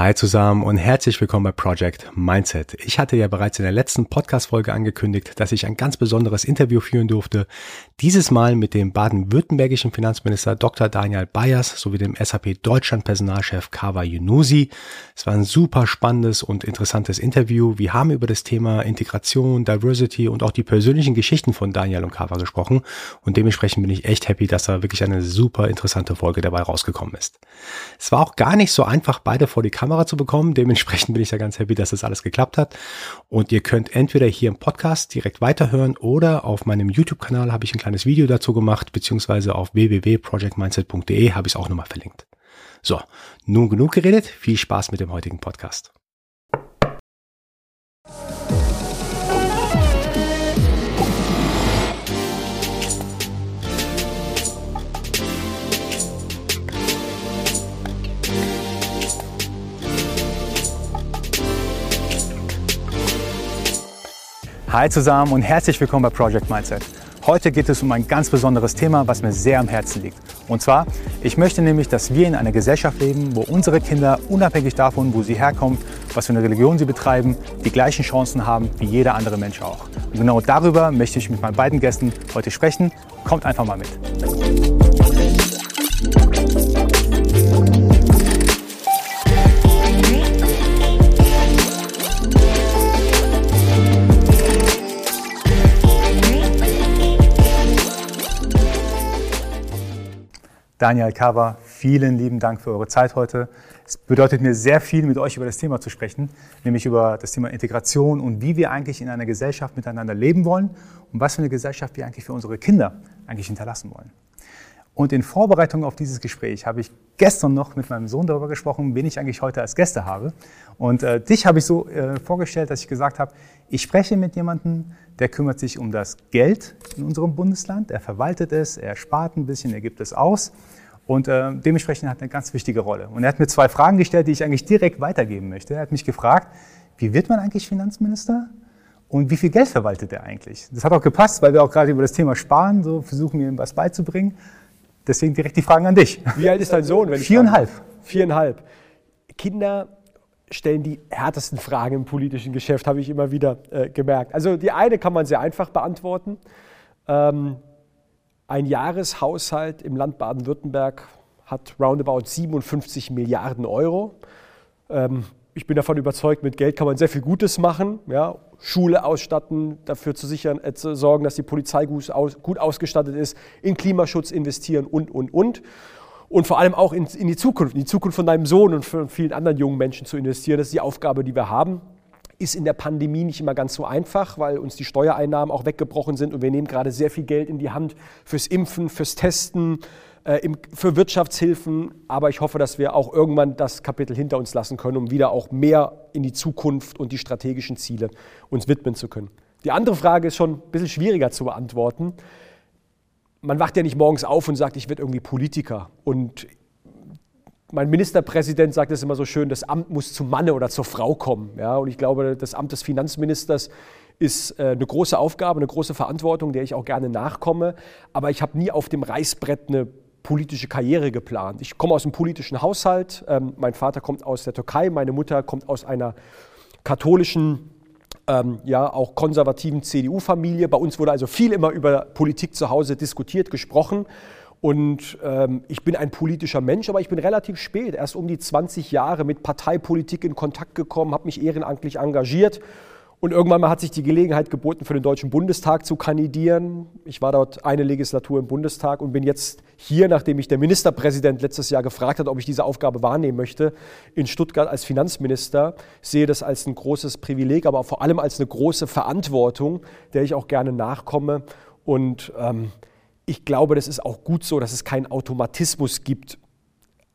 Hi zusammen und herzlich willkommen bei Project Mindset. Ich hatte ja bereits in der letzten Podcast-Folge angekündigt, dass ich ein ganz besonderes Interview führen durfte. Dieses Mal mit dem baden-württembergischen Finanzminister Dr. Daniel Bayers sowie dem SAP Deutschland Personalchef Kawa Yunusi. Es war ein super spannendes und interessantes Interview. Wir haben über das Thema Integration, Diversity und auch die persönlichen Geschichten von Daniel und Kawa gesprochen und dementsprechend bin ich echt happy, dass da wirklich eine super interessante Folge dabei rausgekommen ist. Es war auch gar nicht so einfach, beide vor die Kamera zu bekommen. Dementsprechend bin ich da ganz happy, dass das alles geklappt hat. Und ihr könnt entweder hier im Podcast direkt weiterhören oder auf meinem YouTube-Kanal habe ich ein kleines Video dazu gemacht, beziehungsweise auf www.projectmindset.de habe ich es auch nochmal verlinkt. So, nun genug geredet. Viel Spaß mit dem heutigen Podcast. Hi zusammen und herzlich willkommen bei Project Mindset. Heute geht es um ein ganz besonderes Thema, was mir sehr am Herzen liegt. Und zwar, ich möchte nämlich, dass wir in einer Gesellschaft leben, wo unsere Kinder unabhängig davon, wo sie herkommen, was für eine Religion sie betreiben, die gleichen Chancen haben wie jeder andere Mensch auch. Und genau darüber möchte ich mit meinen beiden Gästen heute sprechen. Kommt einfach mal mit. Daniel Kava, vielen lieben Dank für eure Zeit heute. Es bedeutet mir sehr viel, mit euch über das Thema zu sprechen, nämlich über das Thema Integration und wie wir eigentlich in einer Gesellschaft miteinander leben wollen und was für eine Gesellschaft wir eigentlich für unsere Kinder eigentlich hinterlassen wollen. Und in Vorbereitung auf dieses Gespräch habe ich gestern noch mit meinem Sohn darüber gesprochen, wen ich eigentlich heute als Gäste habe. Und äh, dich habe ich so äh, vorgestellt, dass ich gesagt habe, ich spreche mit jemandem, der kümmert sich um das Geld in unserem Bundesland. Er verwaltet es, er spart ein bisschen, er gibt es aus. Und äh, dementsprechend hat er eine ganz wichtige Rolle. Und er hat mir zwei Fragen gestellt, die ich eigentlich direkt weitergeben möchte. Er hat mich gefragt, wie wird man eigentlich Finanzminister? Und wie viel Geld verwaltet er eigentlich? Das hat auch gepasst, weil wir auch gerade über das Thema Sparen so versuchen, ihm was beizubringen. Deswegen direkt die Fragen an dich. Wie alt ist dein Sohn? Wenn Viereinhalb. Viereinhalb. Kinder stellen die härtesten Fragen im politischen Geschäft, habe ich immer wieder äh, gemerkt. Also die eine kann man sehr einfach beantworten. Ähm, ein Jahreshaushalt im Land Baden-Württemberg hat roundabout 57 Milliarden Euro. Ähm, ich bin davon überzeugt, mit Geld kann man sehr viel Gutes machen. Ja, Schule ausstatten, dafür zu sichern, äh, zu sorgen, dass die Polizei gut, aus, gut ausgestattet ist, in Klimaschutz investieren und, und, und und vor allem auch in, in, die Zukunft, in die Zukunft von deinem Sohn und von vielen anderen jungen Menschen zu investieren. Das ist die Aufgabe, die wir haben. Ist in der Pandemie nicht immer ganz so einfach, weil uns die Steuereinnahmen auch weggebrochen sind und wir nehmen gerade sehr viel Geld in die Hand fürs Impfen, fürs Testen, für Wirtschaftshilfen. Aber ich hoffe, dass wir auch irgendwann das Kapitel hinter uns lassen können, um wieder auch mehr in die Zukunft und die strategischen Ziele uns widmen zu können. Die andere Frage ist schon ein bisschen schwieriger zu beantworten man wacht ja nicht morgens auf und sagt, ich werde irgendwie Politiker. Und mein Ministerpräsident sagt es immer so schön, das Amt muss zum Manne oder zur Frau kommen. Ja, und ich glaube, das Amt des Finanzministers ist äh, eine große Aufgabe, eine große Verantwortung, der ich auch gerne nachkomme. Aber ich habe nie auf dem Reißbrett eine politische Karriere geplant. Ich komme aus einem politischen Haushalt. Ähm, mein Vater kommt aus der Türkei, meine Mutter kommt aus einer katholischen ähm, ja, auch konservativen CDU-Familie. Bei uns wurde also viel immer über Politik zu Hause diskutiert, gesprochen. Und ähm, ich bin ein politischer Mensch, aber ich bin relativ spät, erst um die 20 Jahre mit Parteipolitik in Kontakt gekommen, habe mich ehrenamtlich engagiert und irgendwann mal hat sich die Gelegenheit geboten, für den Deutschen Bundestag zu kandidieren. Ich war dort eine Legislatur im Bundestag und bin jetzt hier, nachdem mich der Ministerpräsident letztes Jahr gefragt hat, ob ich diese Aufgabe wahrnehmen möchte, in Stuttgart als Finanzminister. Ich sehe das als ein großes Privileg, aber vor allem als eine große Verantwortung, der ich auch gerne nachkomme. Und ähm, ich glaube, das ist auch gut so, dass es keinen Automatismus gibt,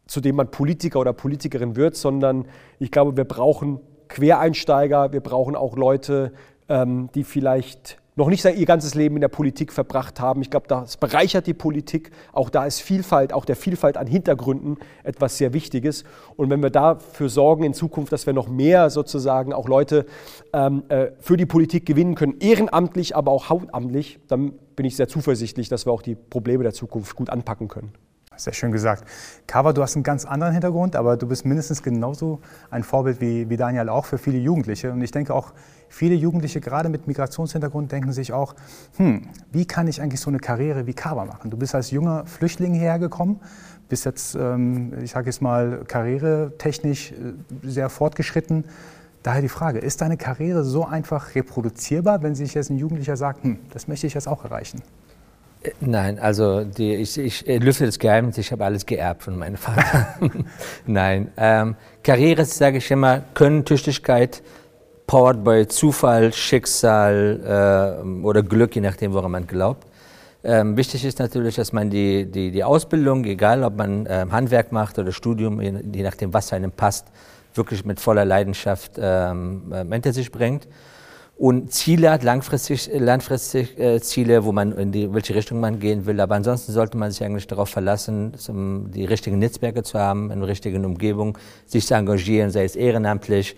zu dem man Politiker oder Politikerin wird, sondern ich glaube, wir brauchen Quereinsteiger, wir brauchen auch Leute, ähm, die vielleicht noch nicht ihr ganzes Leben in der Politik verbracht haben. Ich glaube, das bereichert die Politik. Auch da ist Vielfalt, auch der Vielfalt an Hintergründen etwas sehr Wichtiges. Und wenn wir dafür sorgen in Zukunft, dass wir noch mehr sozusagen auch Leute ähm, äh, für die Politik gewinnen können, ehrenamtlich, aber auch hauptamtlich, dann bin ich sehr zuversichtlich, dass wir auch die Probleme der Zukunft gut anpacken können. Sehr schön gesagt. Kava, du hast einen ganz anderen Hintergrund, aber du bist mindestens genauso ein Vorbild wie, wie Daniel auch für viele Jugendliche. Und ich denke auch, viele Jugendliche, gerade mit Migrationshintergrund, denken sich auch, hm, wie kann ich eigentlich so eine Karriere wie Kava machen? Du bist als junger Flüchtling hergekommen, bist jetzt, ähm, ich sage jetzt mal, karrieretechnisch äh, sehr fortgeschritten. Daher die Frage, ist deine Karriere so einfach reproduzierbar, wenn sich jetzt ein Jugendlicher sagt, hm, das möchte ich jetzt auch erreichen? Nein, also die, ich, ich lüfte das Geheimnis, ich habe alles geerbt von meinem Vater. Nein, ähm, Karriere, sage ich immer, Können, Tüchtigkeit, powered by Zufall, Schicksal äh, oder Glück, je nachdem, woran man glaubt. Ähm, wichtig ist natürlich, dass man die, die, die Ausbildung, egal ob man ähm, Handwerk macht oder Studium, je, je, nachdem, was einem passt, wirklich mit voller Leidenschaft ähm, äh, hinter sich bringt und Ziele hat, langfristig, langfristig äh, Ziele, wo man in die, welche Richtung man gehen will. Aber ansonsten sollte man sich eigentlich darauf verlassen, zum, die richtigen Netzwerke zu haben, in der richtigen Umgebung, sich zu engagieren, sei es ehrenamtlich,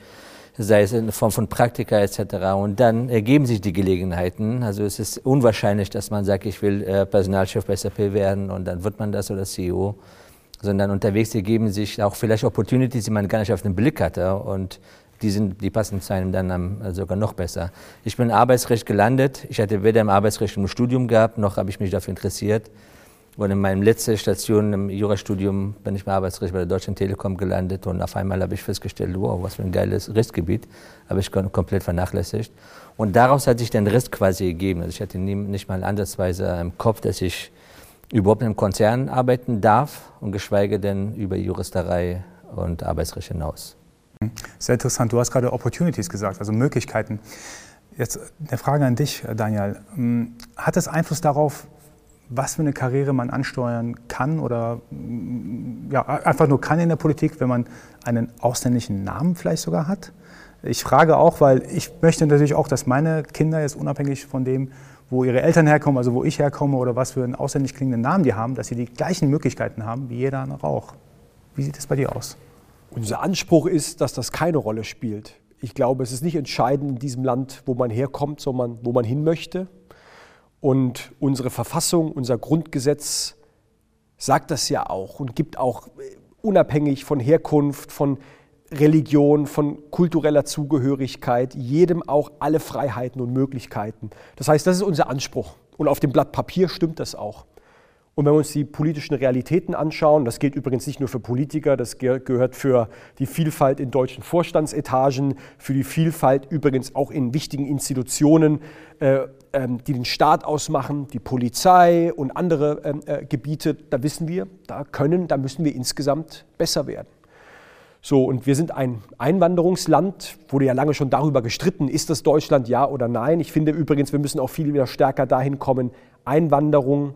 sei es in Form von Praktika etc. Und dann ergeben sich die Gelegenheiten. Also es ist unwahrscheinlich, dass man sagt, ich will äh, Personalchef bei SAP werden und dann wird man das oder CEO. Sondern unterwegs ergeben sich auch vielleicht Opportunities, die man gar nicht auf den Blick hatte. Und die, sind, die passen zu einem dann äh, sogar noch besser. Ich bin im Arbeitsrecht gelandet. Ich hatte weder im Arbeitsrecht im Studium gehabt, noch habe ich mich dafür interessiert. Und in meinem letzten Station im Jurastudium bin ich im Arbeitsrecht bei der Deutschen Telekom gelandet und auf einmal habe ich festgestellt, wow, was für ein geiles Rechtsgebiet, habe ich komplett vernachlässigt. Und daraus hat sich der Rest quasi gegeben. Also ich hatte nie, nicht mal ansatzweise im Kopf, dass ich überhaupt in einem Konzern arbeiten darf und geschweige denn über Juristerei und Arbeitsrecht hinaus. Sehr interessant. Du hast gerade Opportunities gesagt, also Möglichkeiten. Jetzt eine Frage an dich, Daniel. Hm, hat es Einfluss darauf, was für eine Karriere man ansteuern kann oder hm, ja, einfach nur kann in der Politik, wenn man einen ausländischen Namen vielleicht sogar hat? Ich frage auch, weil ich möchte natürlich auch, dass meine Kinder jetzt unabhängig von dem, wo ihre Eltern herkommen, also wo ich herkomme oder was für einen ausländisch klingenden Namen die haben, dass sie die gleichen Möglichkeiten haben wie jeder andere auch. Wie sieht es bei dir aus? Unser Anspruch ist, dass das keine Rolle spielt. Ich glaube, es ist nicht entscheidend in diesem Land, wo man herkommt, sondern wo man hin möchte. Und unsere Verfassung, unser Grundgesetz sagt das ja auch und gibt auch unabhängig von Herkunft, von Religion, von kultureller Zugehörigkeit jedem auch alle Freiheiten und Möglichkeiten. Das heißt, das ist unser Anspruch. Und auf dem Blatt Papier stimmt das auch. Und wenn wir uns die politischen Realitäten anschauen, das gilt übrigens nicht nur für Politiker, das gehört für die Vielfalt in deutschen Vorstandsetagen, für die Vielfalt übrigens auch in wichtigen Institutionen, äh, äh, die den Staat ausmachen, die Polizei und andere ähm, äh, Gebiete, da wissen wir, da können, da müssen wir insgesamt besser werden. So, und wir sind ein Einwanderungsland, wurde ja lange schon darüber gestritten, ist das Deutschland ja oder nein. Ich finde übrigens, wir müssen auch viel wieder stärker dahin kommen, Einwanderung,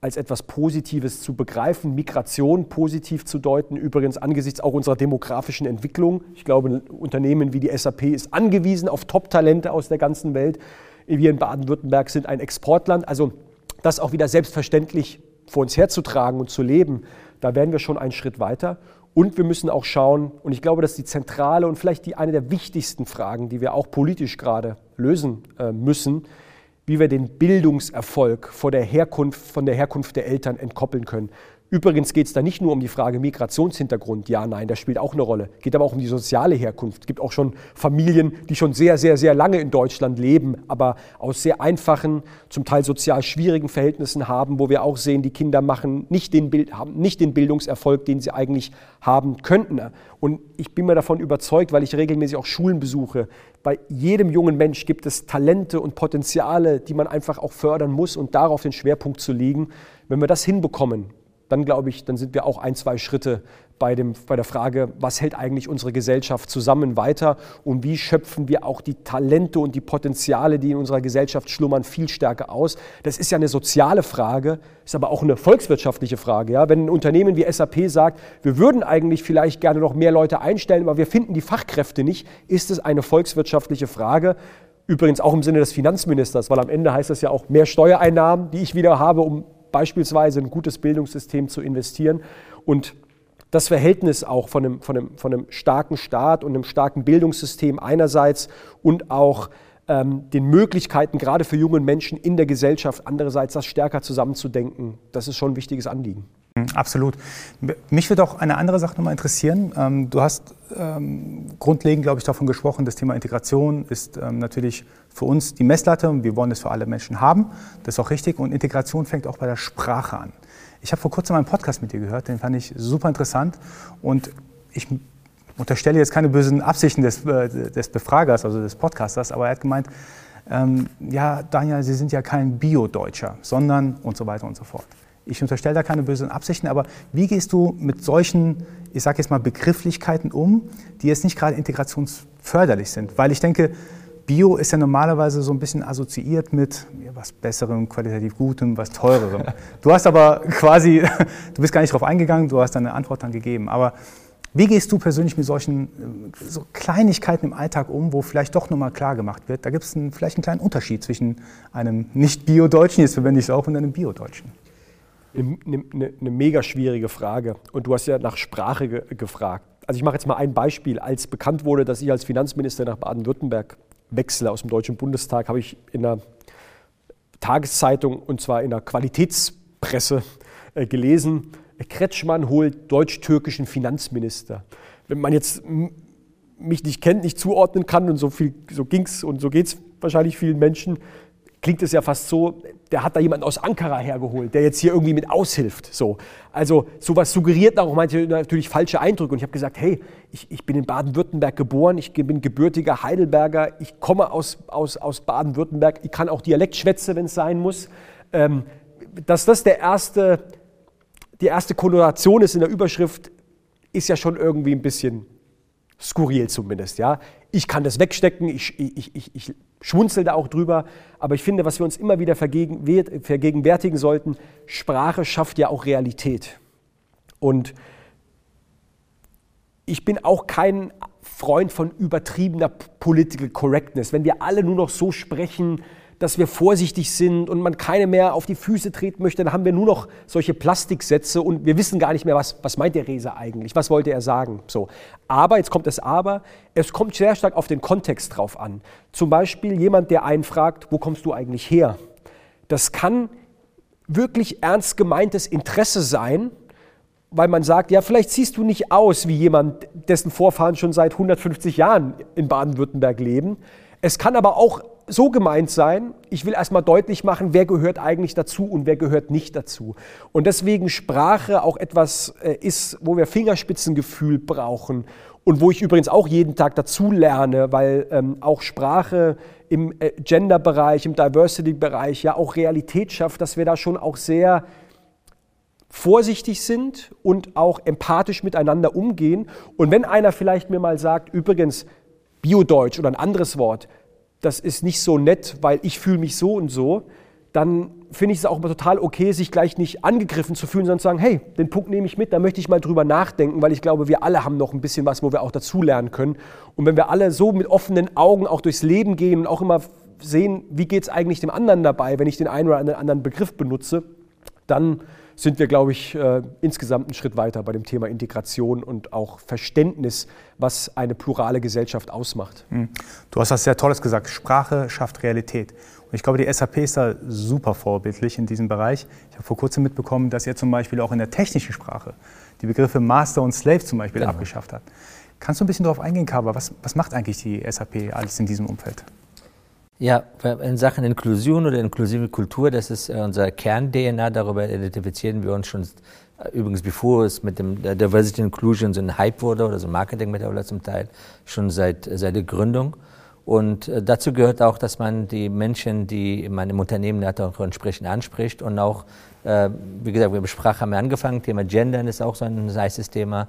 als etwas Positives zu begreifen, Migration positiv zu deuten, übrigens angesichts auch unserer demografischen Entwicklung. Ich glaube, Unternehmen wie die SAP ist angewiesen auf Top-Talente aus der ganzen Welt. Wir in Baden-Württemberg sind ein Exportland. Also das auch wieder selbstverständlich vor uns herzutragen und zu leben, da werden wir schon einen Schritt weiter. Und wir müssen auch schauen, und ich glaube, das ist die zentrale und vielleicht die eine der wichtigsten Fragen, die wir auch politisch gerade lösen äh, müssen, wie wir den Bildungserfolg von der Herkunft, von der Herkunft der Eltern entkoppeln können. Übrigens geht es da nicht nur um die Frage Migrationshintergrund, ja, nein, das spielt auch eine Rolle. Geht aber auch um die soziale Herkunft. Es gibt auch schon Familien, die schon sehr, sehr, sehr lange in Deutschland leben, aber aus sehr einfachen, zum Teil sozial schwierigen Verhältnissen haben, wo wir auch sehen, die Kinder machen nicht den, Bild, haben nicht den Bildungserfolg, den sie eigentlich haben könnten. Und ich bin mir davon überzeugt, weil ich regelmäßig auch Schulen besuche, bei jedem jungen Mensch gibt es Talente und Potenziale, die man einfach auch fördern muss und darauf den Schwerpunkt zu legen. Wenn wir das hinbekommen, dann glaube ich, dann sind wir auch ein, zwei Schritte bei, dem, bei der Frage, was hält eigentlich unsere Gesellschaft zusammen weiter und wie schöpfen wir auch die Talente und die Potenziale, die in unserer Gesellschaft schlummern, viel stärker aus. Das ist ja eine soziale Frage, ist aber auch eine volkswirtschaftliche Frage. Ja? Wenn ein Unternehmen wie SAP sagt, wir würden eigentlich vielleicht gerne noch mehr Leute einstellen, aber wir finden die Fachkräfte nicht, ist es eine volkswirtschaftliche Frage. Übrigens auch im Sinne des Finanzministers, weil am Ende heißt das ja auch mehr Steuereinnahmen, die ich wieder habe, um beispielsweise ein gutes Bildungssystem zu investieren. Und das Verhältnis auch von einem, von, einem, von einem starken Staat und einem starken Bildungssystem einerseits und auch ähm, den Möglichkeiten gerade für junge Menschen in der Gesellschaft andererseits das stärker zusammenzudenken, das ist schon ein wichtiges Anliegen. Absolut. Mich würde auch eine andere Sache nochmal interessieren. Ähm, du hast ähm, grundlegend, glaube ich, davon gesprochen, das Thema Integration ist ähm, natürlich für uns die Messlatte und wir wollen es für alle Menschen haben. Das ist auch richtig. Und Integration fängt auch bei der Sprache an. Ich habe vor kurzem einen Podcast mit dir gehört, den fand ich super interessant. Und ich unterstelle jetzt keine bösen Absichten des, äh, des Befragers, also des Podcasters, aber er hat gemeint, ähm, ja, Daniel, Sie sind ja kein Bio-Deutscher, sondern und so weiter und so fort. Ich unterstelle da keine bösen Absichten, aber wie gehst du mit solchen, ich sage jetzt mal, Begrifflichkeiten um, die jetzt nicht gerade integrationsförderlich sind? Weil ich denke, Bio ist ja normalerweise so ein bisschen assoziiert mit ja, was Besserem, qualitativ Gutem, was Teurerem. Du hast aber quasi, du bist gar nicht darauf eingegangen, du hast deine Antwort dann gegeben. Aber wie gehst du persönlich mit solchen äh, so Kleinigkeiten im Alltag um, wo vielleicht doch nochmal klar gemacht wird, da gibt es vielleicht einen kleinen Unterschied zwischen einem Nicht-Bio-Deutschen, jetzt verwende ich es auch, und einem Bio-Deutschen? Eine, eine, eine, mega schwierige Frage. Und du hast ja nach Sprache ge gefragt. Also ich mache jetzt mal ein Beispiel. Als bekannt wurde, dass ich als Finanzminister nach Baden-Württemberg wechsle aus dem Deutschen Bundestag, habe ich in einer Tageszeitung, und zwar in der Qualitätspresse, äh, gelesen, Kretschmann holt deutsch-türkischen Finanzminister. Wenn man jetzt mich nicht kennt, nicht zuordnen kann und so, viel, so ging es und so geht es wahrscheinlich vielen Menschen, klingt es ja fast so, der hat da jemanden aus Ankara hergeholt, der jetzt hier irgendwie mit aushilft. So. Also sowas suggeriert auch manche natürlich falsche Eindrücke. Und ich habe gesagt, hey, ich, ich bin in Baden-Württemberg geboren, ich bin gebürtiger Heidelberger, ich komme aus, aus, aus Baden-Württemberg, ich kann auch Dialekt schwätzen, wenn es sein muss. Ähm, dass das der erste, die erste Konnotation ist in der Überschrift, ist ja schon irgendwie ein bisschen skurril zumindest. Ja? Ich kann das wegstecken, ich, ich, ich, ich schmunzel da auch drüber, aber ich finde, was wir uns immer wieder vergegenwärtigen sollten, Sprache schafft ja auch Realität. Und ich bin auch kein Freund von übertriebener Political Correctness. Wenn wir alle nur noch so sprechen, dass wir vorsichtig sind und man keine mehr auf die Füße treten möchte, dann haben wir nur noch solche Plastiksätze und wir wissen gar nicht mehr, was, was meint der Reser eigentlich, was wollte er sagen. So. Aber, jetzt kommt das Aber, es kommt sehr stark auf den Kontext drauf an. Zum Beispiel jemand, der einen fragt, wo kommst du eigentlich her? Das kann wirklich ernst gemeintes Interesse sein, weil man sagt, ja, vielleicht siehst du nicht aus wie jemand, dessen Vorfahren schon seit 150 Jahren in Baden-Württemberg leben. Es kann aber auch so gemeint sein, ich will erstmal deutlich machen, wer gehört eigentlich dazu und wer gehört nicht dazu. Und deswegen Sprache auch etwas äh, ist, wo wir Fingerspitzengefühl brauchen und wo ich übrigens auch jeden Tag dazu lerne, weil ähm, auch Sprache im äh, Gender-Bereich, im Diversity-Bereich ja auch Realität schafft, dass wir da schon auch sehr vorsichtig sind und auch empathisch miteinander umgehen. Und wenn einer vielleicht mir mal sagt, übrigens, Biodeutsch oder ein anderes Wort, das ist nicht so nett, weil ich fühle mich so und so, dann finde ich es auch immer total okay, sich gleich nicht angegriffen zu fühlen, sondern zu sagen, hey, den Punkt nehme ich mit, da möchte ich mal drüber nachdenken, weil ich glaube, wir alle haben noch ein bisschen was, wo wir auch dazulernen können. Und wenn wir alle so mit offenen Augen auch durchs Leben gehen und auch immer sehen, wie geht es eigentlich dem anderen dabei, wenn ich den einen oder anderen Begriff benutze, dann sind wir, glaube ich, äh, insgesamt einen Schritt weiter bei dem Thema Integration und auch Verständnis, was eine plurale Gesellschaft ausmacht. Hm. Du hast was sehr Tolles gesagt. Sprache schafft Realität. Und ich glaube, die SAP ist da super vorbildlich in diesem Bereich. Ich habe vor kurzem mitbekommen, dass ihr zum Beispiel auch in der technischen Sprache die Begriffe Master und Slave zum Beispiel genau. abgeschafft habt. Kannst du ein bisschen darauf eingehen, Kaba? Was, was macht eigentlich die SAP alles in diesem Umfeld? Ja, in Sachen Inklusion oder inklusive Kultur, das ist äh, unser Kern-DNA, darüber identifizieren wir uns schon, äh, übrigens bevor es mit dem Diversity Inclusion so ein Hype wurde oder so ein Marketing mittlerweile zum Teil, schon seit, seit der Gründung. Und äh, dazu gehört auch, dass man die Menschen, die man im Unternehmen hat, auch entsprechend anspricht und auch, wie gesagt, wir Sprache haben wir angefangen, Thema Gendern ist auch so ein heißes Thema,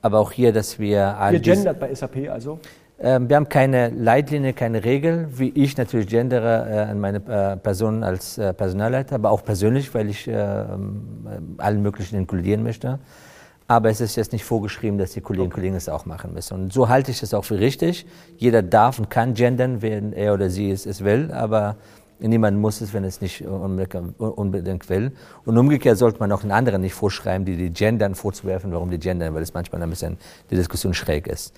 aber auch hier, dass wir... Ihr gendert bei SAP also? Ähm, wir haben keine Leitlinie, keine Regel, wie ich natürlich gendere äh, an meine äh, Person als äh, Personalleiter, aber auch persönlich, weil ich ähm, allen möglichen inkludieren möchte. Aber es ist jetzt nicht vorgeschrieben, dass die Kolleginnen und Kollegen es auch machen müssen. Und so halte ich es auch für richtig. Jeder darf und kann gendern, wenn er oder sie es, es will, aber niemand muss es, wenn es nicht unbedingt will. Und umgekehrt sollte man auch den anderen nicht vorschreiben, die die gendern, vorzuwerfen, warum die gendern, weil es manchmal ein bisschen die Diskussion schräg ist.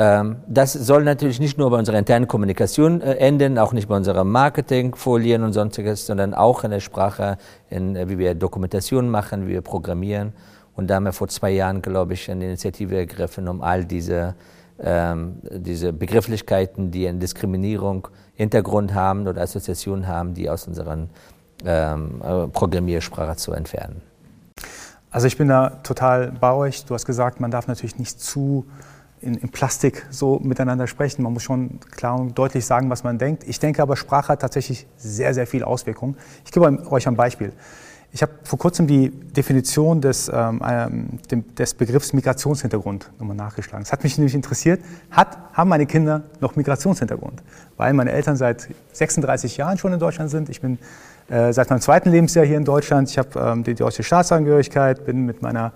Ähm, das soll natürlich nicht nur bei unserer internen Kommunikation äh, enden, auch nicht bei unseren Marketingfolien und sonstiges, sondern auch in der Sprache, in, äh, wie wir Dokumentation machen, wie wir programmieren. Und da haben wir vor zwei Jahren, glaube ich, eine Initiative ergriffen, um all diese, ähm, diese Begrifflichkeiten, die eine Diskriminierung Hintergrund haben oder Assoziationen haben, die aus unserer ähm, äh, Programmiersprache zu entfernen. Also ich bin da total bei euch. Du hast gesagt, man darf natürlich nicht zu in, in, Plastik so miteinander sprechen. Man muss schon klar und deutlich sagen, was man denkt. Ich denke aber, Sprache hat tatsächlich sehr, sehr viel Auswirkungen. Ich gebe euch ein Beispiel. Ich habe vor kurzem die Definition des, ähm, ähm des Begriffs Migrationshintergrund nochmal nachgeschlagen. Das hat mich nämlich interessiert. Hat, haben meine Kinder noch Migrationshintergrund? Weil meine Eltern seit 36 Jahren schon in Deutschland sind. Ich bin äh, seit meinem zweiten Lebensjahr hier in Deutschland. Ich habe ähm, die deutsche Staatsangehörigkeit, bin mit meiner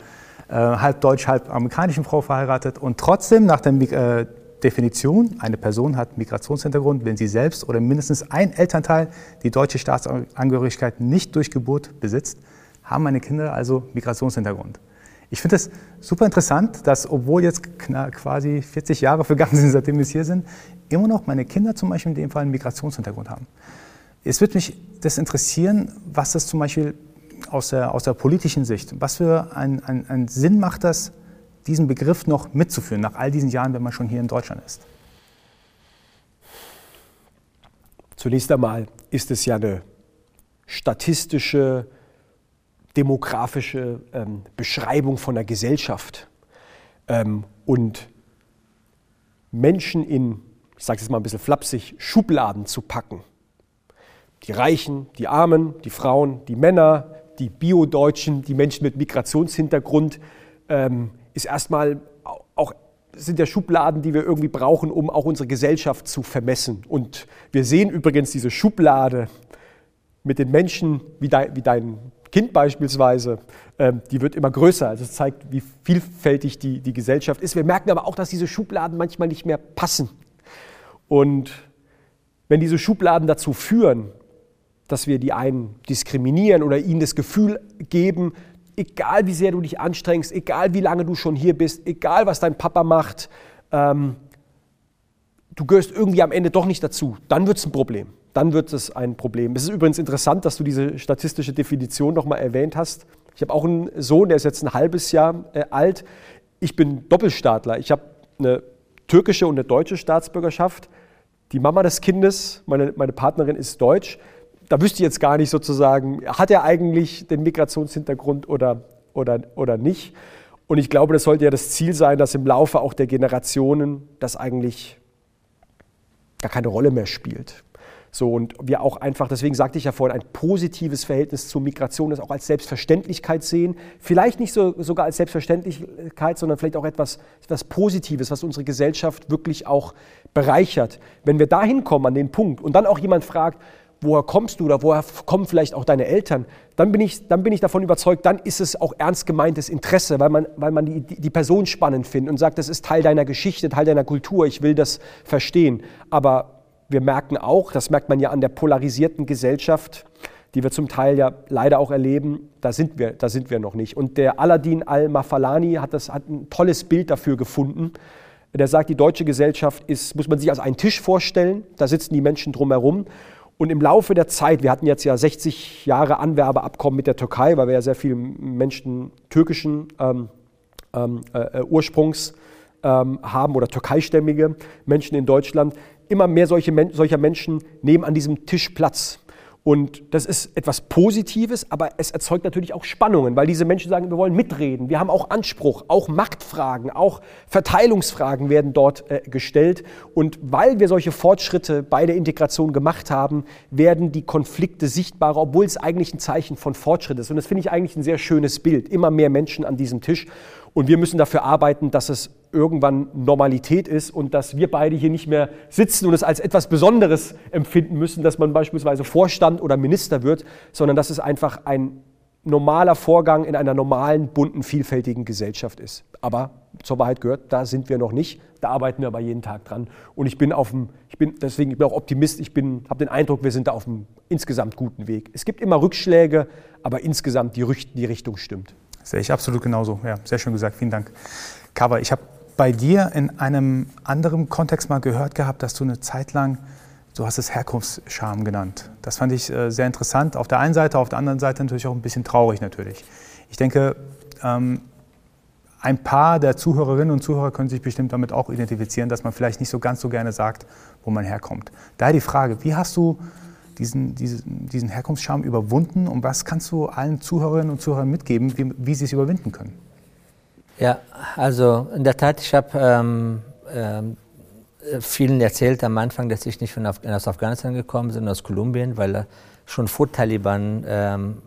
halb deutsch, halb amerikanischen Frau verheiratet und trotzdem nach der äh, Definition, eine Person hat Migrationshintergrund, wenn sie selbst oder mindestens ein Elternteil die deutsche Staatsangehörigkeit nicht durch Geburt besitzt, haben meine Kinder also Migrationshintergrund. Ich finde es super interessant, dass obwohl jetzt quasi 40 Jahre vergangen sind, seitdem wir hier sind, immer noch meine Kinder zum Beispiel in dem Fall einen Migrationshintergrund haben. Es würde mich das interessieren, was das zum Beispiel aus der, aus der politischen Sicht, was für einen ein Sinn macht das, diesen Begriff noch mitzuführen, nach all diesen Jahren, wenn man schon hier in Deutschland ist? Zunächst einmal ist es ja eine statistische, demografische ähm, Beschreibung von der Gesellschaft. Ähm, und Menschen in, ich sage es mal ein bisschen flapsig, Schubladen zu packen. Die Reichen, die Armen, die Frauen, die Männer, die Bio-Deutschen, die Menschen mit Migrationshintergrund, ähm, ist erstmal auch sind ja Schubladen, die wir irgendwie brauchen, um auch unsere Gesellschaft zu vermessen. Und wir sehen übrigens diese Schublade mit den Menschen, wie, dein, wie dein Kind beispielsweise, ähm, die wird immer größer. Also es zeigt, wie vielfältig die, die Gesellschaft ist. Wir merken aber auch, dass diese Schubladen manchmal nicht mehr passen. Und wenn diese Schubladen dazu führen, dass wir die einen diskriminieren oder ihnen das Gefühl geben, egal wie sehr du dich anstrengst, egal wie lange du schon hier bist, egal was dein Papa macht, ähm, du gehörst irgendwie am Ende doch nicht dazu, dann wird es ein Problem. Dann wird es ein Problem. Es ist übrigens interessant, dass du diese statistische Definition nochmal erwähnt hast. Ich habe auch einen Sohn, der ist jetzt ein halbes Jahr äh, alt. Ich bin Doppelstaatler. Ich habe eine türkische und eine deutsche Staatsbürgerschaft. Die Mama des Kindes, meine, meine Partnerin ist deutsch da wüsste ich jetzt gar nicht sozusagen, hat er eigentlich den Migrationshintergrund oder, oder, oder nicht. Und ich glaube, das sollte ja das Ziel sein, dass im Laufe auch der Generationen das eigentlich gar keine Rolle mehr spielt. So, und wir auch einfach, deswegen sagte ich ja vorhin, ein positives Verhältnis zur Migration, das auch als Selbstverständlichkeit sehen. Vielleicht nicht so, sogar als Selbstverständlichkeit, sondern vielleicht auch etwas, etwas Positives, was unsere Gesellschaft wirklich auch bereichert. Wenn wir dahin kommen an den Punkt und dann auch jemand fragt, woher kommst du oder woher kommen vielleicht auch deine Eltern, dann bin ich, dann bin ich davon überzeugt, dann ist es auch ernst gemeintes Interesse, weil man, weil man die, die Person spannend findet und sagt, das ist Teil deiner Geschichte, Teil deiner Kultur, ich will das verstehen. Aber wir merken auch, das merkt man ja an der polarisierten Gesellschaft, die wir zum Teil ja leider auch erleben, da sind wir, da sind wir noch nicht. Und der Aladdin al-Mafalani hat, hat ein tolles Bild dafür gefunden. Der sagt, die deutsche Gesellschaft ist, muss man sich als einen Tisch vorstellen, da sitzen die Menschen drumherum und im Laufe der Zeit, wir hatten jetzt ja 60 Jahre Anwerbeabkommen mit der Türkei, weil wir ja sehr viele Menschen türkischen ähm, ähm, äh, äh, Ursprungs ähm, haben oder türkeistämmige Menschen in Deutschland. Immer mehr solche, solcher Menschen nehmen an diesem Tisch Platz. Und das ist etwas Positives, aber es erzeugt natürlich auch Spannungen, weil diese Menschen sagen, wir wollen mitreden, wir haben auch Anspruch, auch Machtfragen, auch Verteilungsfragen werden dort äh, gestellt. Und weil wir solche Fortschritte bei der Integration gemacht haben, werden die Konflikte sichtbarer, obwohl es eigentlich ein Zeichen von Fortschritt ist. Und das finde ich eigentlich ein sehr schönes Bild. Immer mehr Menschen an diesem Tisch. Und wir müssen dafür arbeiten, dass es irgendwann Normalität ist und dass wir beide hier nicht mehr sitzen und es als etwas Besonderes empfinden müssen, dass man beispielsweise Vorstand oder Minister wird, sondern dass es einfach ein normaler Vorgang in einer normalen, bunten, vielfältigen Gesellschaft ist. Aber zur Wahrheit gehört, da sind wir noch nicht. Da arbeiten wir aber jeden Tag dran. Und ich bin auf dem, ich bin deswegen ich bin auch Optimist. Ich habe den Eindruck, wir sind da auf einem insgesamt guten Weg. Es gibt immer Rückschläge, aber insgesamt die, die Richtung stimmt. Sehe ich absolut genauso. Ja, sehr schön gesagt. Vielen Dank. Kava, ich habe bei dir in einem anderen Kontext mal gehört gehabt, dass du eine Zeit lang, du hast es Herkunftsscham genannt. Das fand ich äh, sehr interessant. Auf der einen Seite, auf der anderen Seite natürlich auch ein bisschen traurig natürlich. Ich denke, ähm, ein paar der Zuhörerinnen und Zuhörer können sich bestimmt damit auch identifizieren, dass man vielleicht nicht so ganz so gerne sagt, wo man herkommt. Daher die Frage, wie hast du diesen, diesen, diesen Herkunftsscham überwunden und was kannst du allen Zuhörerinnen und Zuhörern mitgeben, wie, wie sie es überwinden können? Ja, also in der Tat, ich habe ähm, ähm, vielen erzählt am Anfang, dass ich nicht von Af aus Afghanistan gekommen bin, aus Kolumbien, weil schon vor Taliban, ähm,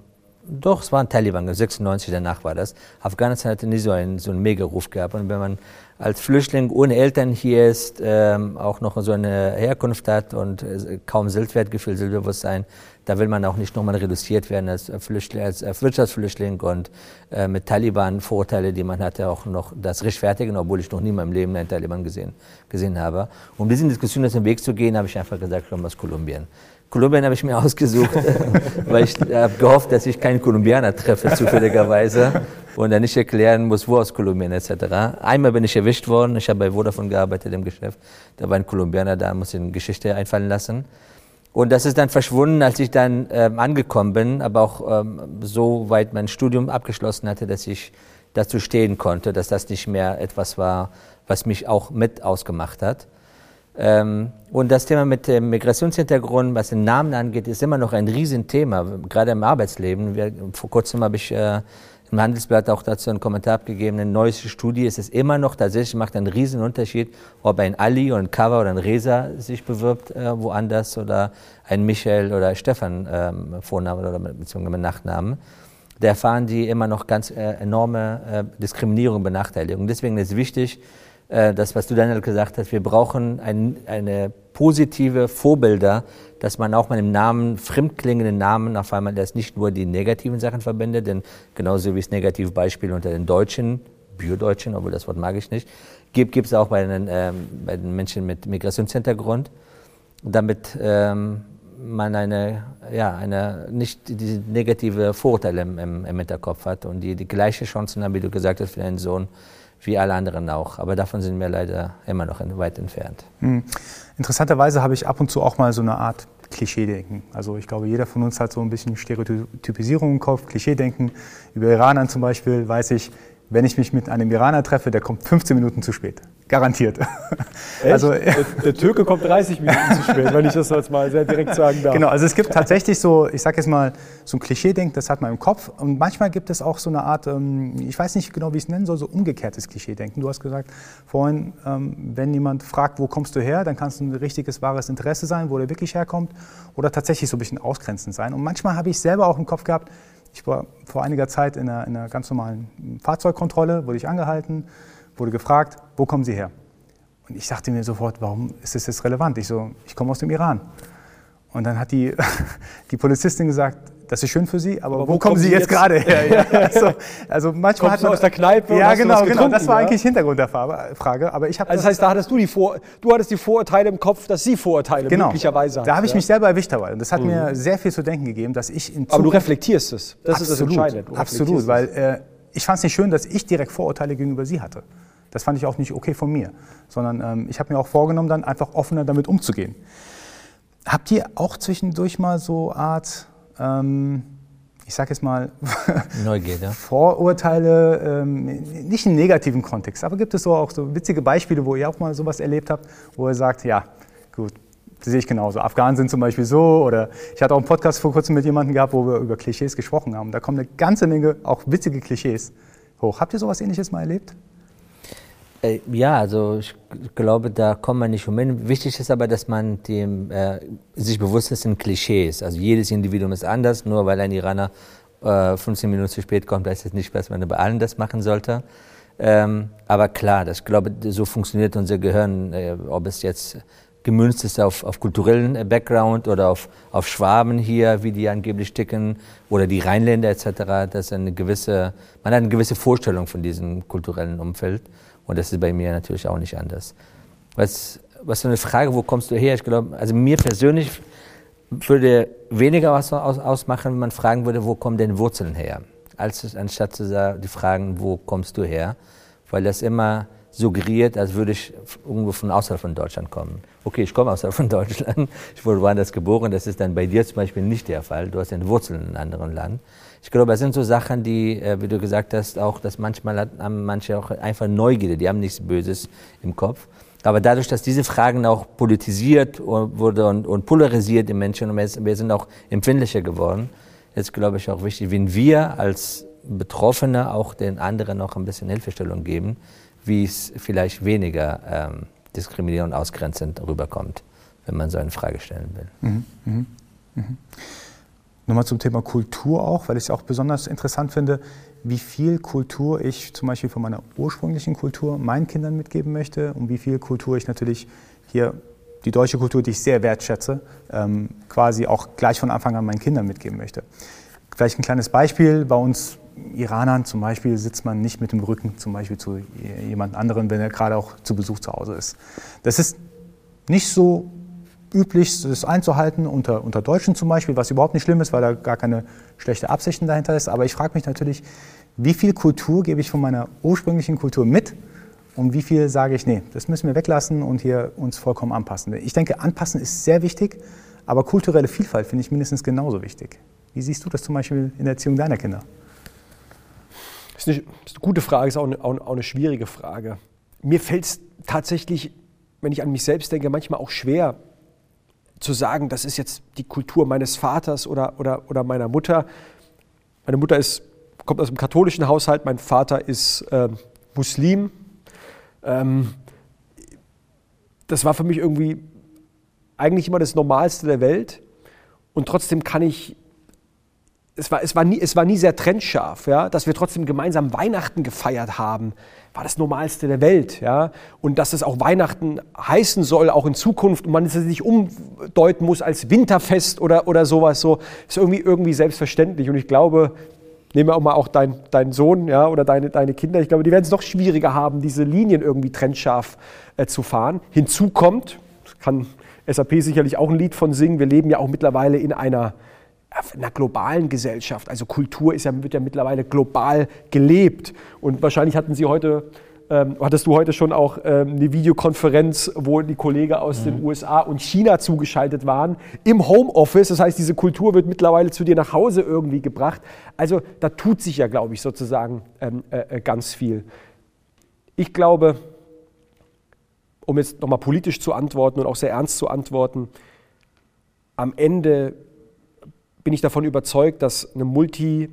doch, es waren Taliban, 96 danach war das. Afghanistan hatte nie so einen, so einen Mega-Ruf gehabt. Und wenn man als Flüchtling ohne Eltern hier ist, ähm, auch noch so eine Herkunft hat und äh, kaum Selbstwertgefühl, Selbstbewusstsein, da will man auch nicht nochmal reduziert werden als, Flüchtling, als Wirtschaftsflüchtling und äh, mit Taliban-Vorurteile, die man hatte, auch noch das rechtfertigen, obwohl ich noch nie in meinem Leben einen Taliban gesehen, gesehen habe. Um diesen Diskussionen aus dem Weg zu gehen, habe ich einfach gesagt, ich komme aus Kolumbien. Kolumbien habe ich mir ausgesucht, weil ich habe gehofft, dass ich keinen Kolumbianer treffe, zufälligerweise, und dann nicht erklären muss, wo aus Kolumbien etc. Einmal bin ich erwischt worden, ich habe bei Vodafone gearbeitet im Geschäft, da war ein Kolumbianer da, muss ich eine Geschichte einfallen lassen. Und das ist dann verschwunden, als ich dann ähm, angekommen bin, aber auch ähm, so weit mein Studium abgeschlossen hatte, dass ich dazu stehen konnte, dass das nicht mehr etwas war, was mich auch mit ausgemacht hat. Ähm, und das Thema mit dem Migrationshintergrund, was den Namen angeht, ist immer noch ein Riesenthema, gerade im Arbeitsleben. Wir, vor kurzem habe ich äh, im Handelsblatt auch dazu einen Kommentar abgegeben. Eine neueste Studie ist es immer noch tatsächlich, macht einen riesen Unterschied, ob ein Ali oder ein Cover oder ein Reza sich bewirbt äh, woanders oder ein Michael oder Stefan ähm, Vorname oder beziehungsweise Nachnamen. Da erfahren die immer noch ganz äh, enorme äh, Diskriminierung, Benachteiligung. Deswegen ist es wichtig, das, was du Daniel gesagt hast, wir brauchen ein, eine positive Vorbilder, dass man auch mit einem Namen, fremdklingenden Namen, auf einmal das nicht nur die negativen Sachen verbindet, denn genauso wie es negative Beispiele unter den Deutschen, Biodeutschen, obwohl das Wort mag ich nicht, gibt, gibt es auch bei den, ähm, bei den Menschen mit Migrationshintergrund, damit ähm, man eine, ja, eine, nicht diese negative Vorurteile im, im, im Hinterkopf hat und die die gleiche Chancen haben, wie du gesagt hast, für deinen Sohn, wie alle anderen auch. Aber davon sind wir leider immer noch weit entfernt. Mhm. Interessanterweise habe ich ab und zu auch mal so eine Art Klischee-Denken. Also ich glaube, jeder von uns hat so ein bisschen Stereotypisierung im Kopf, Klischee-Denken. Über Iranern zum Beispiel weiß ich, wenn ich mich mit einem Iraner treffe, der kommt 15 Minuten zu spät. Garantiert. Echt? Also, der, der, Türke kommt 30 Minuten zu spät, wenn ich das jetzt mal sehr direkt sagen darf. Genau, also es gibt tatsächlich so, ich sage jetzt mal, so ein Klischee-Denken, das hat man im Kopf. Und manchmal gibt es auch so eine Art, ähm, ich weiß nicht genau, wie ich es nennen soll, so umgekehrtes Klischee-Denken. Du hast gesagt vorhin, ähm, wenn jemand fragt, wo kommst du her, dann kann es ein richtiges, wahres Interesse sein, wo der wirklich herkommt. Oder tatsächlich so ein bisschen ausgrenzend sein. Und manchmal habe ich selber auch im Kopf gehabt, ich war vor einiger Zeit in einer, in einer ganz normalen Fahrzeugkontrolle, wurde ich angehalten, wurde gefragt, wo kommen Sie her? Und ich dachte mir sofort, warum ist das jetzt relevant? Ich so, ich komme aus dem Iran. Und dann hat die, die Polizistin gesagt, das ist schön für Sie, aber, aber wo, wo, kommen Sie jetzt, jetzt gerade her? Ja, also, also manchmal Kommst hat man, aus der Kneipe. Ja, genau, genau. Das war ja? eigentlich Hintergrund der Frage. Aber ich also das, das heißt, da hattest du die Vor du hattest die Vorurteile im Kopf, dass Sie Vorurteile genau. möglicherweise haben. Da habe ich ja? mich selber erwischt dabei. Und das hat mhm. mir sehr viel zu denken gegeben, dass ich in Aber du reflektierst es. Das absolut, ist das Entscheidende. Absolut, weil äh, ich fand es nicht schön, dass ich direkt Vorurteile gegenüber Sie hatte. Das fand ich auch nicht okay von mir, sondern ähm, ich habe mir auch vorgenommen, dann einfach offener damit umzugehen. Habt ihr auch zwischendurch mal so Art, ähm, ich sage jetzt mal, Neugierde. Vorurteile, ähm, nicht im negativen Kontext, aber gibt es so auch so witzige Beispiele, wo ihr auch mal sowas erlebt habt, wo ihr sagt, ja, gut, das sehe ich genauso. Afghanen sind zum Beispiel so oder ich hatte auch einen Podcast vor kurzem mit jemandem gehabt, wo wir über Klischees gesprochen haben. Da kommen eine ganze Menge auch witzige Klischees hoch. Habt ihr sowas ähnliches mal erlebt? Äh, ja, also ich glaube, da kommt man nicht umhin. Wichtig ist aber, dass man dem, äh, sich bewusst ist, sind Klischees. Also jedes Individuum ist anders, nur weil ein Iraner äh, 15 Minuten zu spät kommt, heißt das nicht, dass man bei allen das machen sollte. Ähm, aber klar, das, ich glaube, so funktioniert unser Gehirn, äh, ob es jetzt gemünzt ist auf, auf kulturellen äh, Background oder auf, auf Schwaben hier, wie die angeblich ticken, oder die Rheinländer etc. Das ist eine gewisse, man hat eine gewisse Vorstellung von diesem kulturellen Umfeld. Und das ist bei mir natürlich auch nicht anders. Was, was so eine Frage, wo kommst du her? Ich glaube, also mir persönlich würde weniger was aus, ausmachen, wenn man fragen würde, wo kommen denn Wurzeln her? Als anstatt zu sagen, die fragen, wo kommst du her? Weil das immer suggeriert, als würde ich irgendwo von außerhalb von Deutschland kommen. Okay, ich komme außerhalb von Deutschland, ich wurde woanders geboren, das ist dann bei dir zum Beispiel nicht der Fall. Du hast ja Wurzeln in einem anderen Land. Ich glaube, das sind so Sachen, die, äh, wie du gesagt hast, auch, dass manchmal haben manche auch einfach Neugierde, die haben nichts Böses im Kopf. Aber dadurch, dass diese Fragen auch politisiert wurde und, und polarisiert im Menschen und wir sind auch empfindlicher geworden, ist, glaube ich, auch wichtig, wenn wir als Betroffene auch den anderen noch ein bisschen Hilfestellung geben, wie es vielleicht weniger ähm, diskriminierend und ausgrenzend rüberkommt, wenn man so eine Frage stellen will. Mhm, mh, mh. Nochmal zum Thema Kultur auch, weil ich es auch besonders interessant finde, wie viel Kultur ich zum Beispiel von meiner ursprünglichen Kultur meinen Kindern mitgeben möchte und wie viel Kultur ich natürlich hier, die deutsche Kultur, die ich sehr wertschätze, ähm, quasi auch gleich von Anfang an meinen Kindern mitgeben möchte. Vielleicht ein kleines Beispiel, bei uns Iranern zum Beispiel sitzt man nicht mit dem Rücken zum Beispiel zu jemand anderem, wenn er gerade auch zu Besuch zu Hause ist. Das ist nicht so üblich, das einzuhalten unter, unter Deutschen zum Beispiel, was überhaupt nicht schlimm ist, weil da gar keine schlechte Absichten dahinter ist. Aber ich frage mich natürlich, wie viel Kultur gebe ich von meiner ursprünglichen Kultur mit und wie viel sage ich, nee, das müssen wir weglassen und hier uns vollkommen anpassen. Ich denke, anpassen ist sehr wichtig, aber kulturelle Vielfalt finde ich mindestens genauso wichtig. Wie siehst du das zum Beispiel in der Erziehung deiner Kinder? Das ist eine, ist eine gute Frage, ist auch eine, auch eine schwierige Frage. Mir fällt es tatsächlich, wenn ich an mich selbst denke, manchmal auch schwer zu sagen, das ist jetzt die Kultur meines Vaters oder, oder, oder meiner Mutter. Meine Mutter ist, kommt aus einem katholischen Haushalt, mein Vater ist äh, Muslim. Ähm, das war für mich irgendwie eigentlich immer das Normalste der Welt. Und trotzdem kann ich es war, es war, nie, es war nie sehr trennscharf, ja? dass wir trotzdem gemeinsam Weihnachten gefeiert haben, war das Normalste der Welt. Ja? Und dass es auch Weihnachten heißen soll, auch in Zukunft, und man es nicht umdeuten muss als Winterfest oder, oder sowas, so, ist irgendwie, irgendwie selbstverständlich. Und ich glaube, nehmen wir auch mal auch deinen dein Sohn ja, oder deine, deine Kinder, ich glaube, die werden es noch schwieriger haben, diese Linien irgendwie trennscharf äh, zu fahren. Hinzu kommt, kann SAP sicherlich auch ein Lied von singen, wir leben ja auch mittlerweile in einer in einer globalen Gesellschaft. Also Kultur ist ja, wird ja mittlerweile global gelebt. Und wahrscheinlich hatten Sie heute, ähm, hattest du heute schon auch ähm, eine Videokonferenz, wo die Kollegen aus mhm. den USA und China zugeschaltet waren, im Homeoffice. Das heißt, diese Kultur wird mittlerweile zu dir nach Hause irgendwie gebracht. Also da tut sich ja, glaube ich, sozusagen ähm, äh, äh ganz viel. Ich glaube, um jetzt nochmal politisch zu antworten und auch sehr ernst zu antworten, am Ende bin ich davon überzeugt, dass eine multi,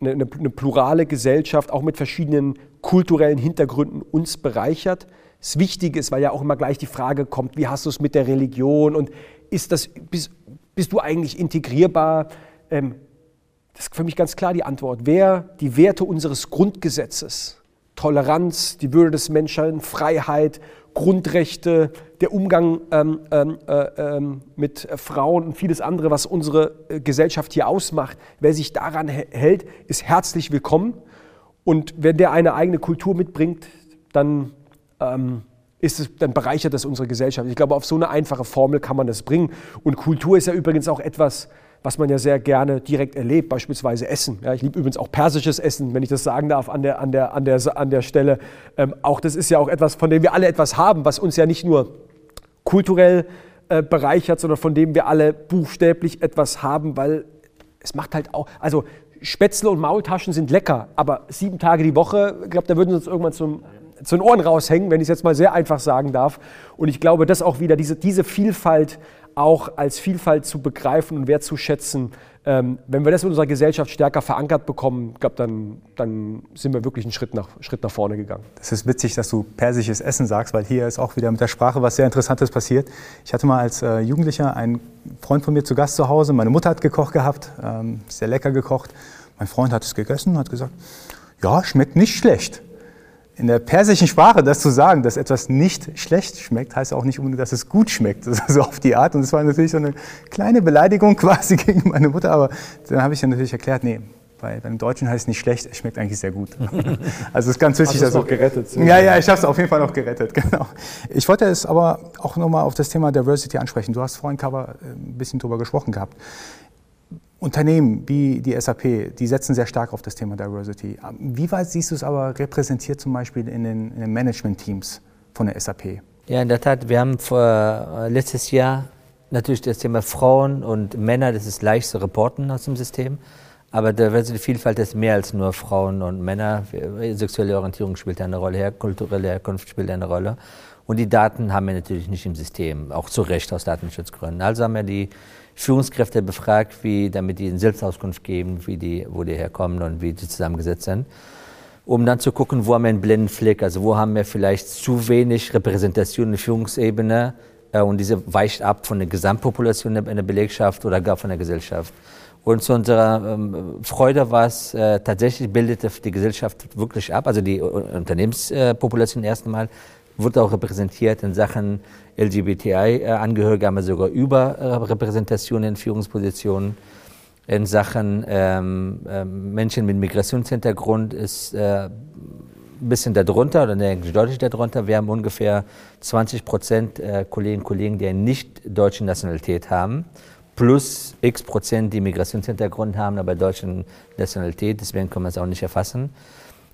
eine, eine, eine plurale Gesellschaft auch mit verschiedenen kulturellen Hintergründen uns bereichert. Das Wichtige ist, weil ja auch immer gleich die Frage kommt, wie hast du es mit der Religion und ist das, bist, bist du eigentlich integrierbar? Ähm, das ist für mich ganz klar die Antwort. Wer die Werte unseres Grundgesetzes, Toleranz, die Würde des Menschen, Freiheit, Grundrechte, der Umgang ähm, ähm, äh, ähm, mit Frauen und vieles andere, was unsere äh, Gesellschaft hier ausmacht. Wer sich daran hält, ist herzlich willkommen. Und wenn der eine eigene Kultur mitbringt, dann, ähm, ist es, dann bereichert das unsere Gesellschaft. Ich glaube, auf so eine einfache Formel kann man das bringen. Und Kultur ist ja übrigens auch etwas, was man ja sehr gerne direkt erlebt, beispielsweise Essen. Ja, ich liebe übrigens auch persisches Essen, wenn ich das sagen darf an der, an der, an der, an der Stelle. Ähm, auch das ist ja auch etwas, von dem wir alle etwas haben, was uns ja nicht nur kulturell äh, bereichert, sondern von dem wir alle buchstäblich etwas haben, weil es macht halt auch, also Spätzle und Maultaschen sind lecker, aber sieben Tage die Woche, ich glaube, da würden sie uns irgendwann zum, zu den Ohren raushängen, wenn ich es jetzt mal sehr einfach sagen darf. Und ich glaube, dass auch wieder diese, diese Vielfalt auch als Vielfalt zu begreifen und wertzuschätzen. Ähm, wenn wir das in unserer Gesellschaft stärker verankert bekommen, glaub, dann, dann sind wir wirklich einen Schritt nach, Schritt nach vorne gegangen. Das ist witzig, dass du persisches Essen sagst, weil hier ist auch wieder mit der Sprache was sehr Interessantes passiert. Ich hatte mal als äh, Jugendlicher einen Freund von mir zu Gast zu Hause. Meine Mutter hat gekocht gehabt, ähm, sehr lecker gekocht. Mein Freund hat es gegessen und hat gesagt, ja, schmeckt nicht schlecht in der persischen Sprache das zu sagen, dass etwas nicht schlecht schmeckt, heißt auch nicht unbedingt, dass es gut schmeckt. Das ist so auf die Art. Und es war natürlich so eine kleine Beleidigung quasi gegen meine Mutter. Aber dann habe ich dann natürlich erklärt, nee, bei, beim Deutschen heißt es nicht schlecht, es schmeckt eigentlich sehr gut. Also es ist ganz wichtig. Es noch gerettet? Ja, ja, ich habe es auf jeden Fall noch gerettet, genau. Ich wollte es aber auch nochmal auf das Thema Diversity ansprechen. Du hast vorhin, Cover, ein bisschen drüber gesprochen gehabt. Unternehmen wie die SAP, die setzen sehr stark auf das Thema Diversity. Wie weit siehst du es aber repräsentiert zum Beispiel in den, den Management-Teams von der SAP? Ja, in der Tat, wir haben vor, äh, letztes Jahr natürlich das Thema Frauen und Männer, das ist leicht zu reporten aus dem System. Aber Diversity Vielfalt ist mehr als nur Frauen und Männer. Sexuelle Orientierung spielt eine Rolle, kulturelle Herkunft spielt eine Rolle. Und die Daten haben wir natürlich nicht im System, auch zu Recht aus Datenschutzgründen. Also haben wir die Führungskräfte befragt, wie, damit die eine Selbstauskunft geben, wie die, wo die herkommen und wie die zusammengesetzt sind. Um dann zu gucken, wo haben wir einen blinden Fleck, also wo haben wir vielleicht zu wenig Repräsentation in der Führungsebene äh, und diese weicht ab von der Gesamtpopulation in der Belegschaft oder gar von der Gesellschaft. Und zu unserer ähm, Freude war es, äh, tatsächlich bildete die Gesellschaft wirklich ab, also die Unternehmenspopulation erstmal, wurde auch repräsentiert in Sachen LGBTI-Angehörige, haben wir sogar Überrepräsentation in Führungspositionen. In Sachen ähm, äh, Menschen mit Migrationshintergrund ist äh, ein bisschen darunter oder deutlich darunter. Wir haben ungefähr 20 Prozent äh, Kolleginnen und Kollegen, die eine nicht deutsche Nationalität haben, plus x Prozent, die Migrationshintergrund haben, aber deutsche Nationalität. Deswegen können wir es auch nicht erfassen.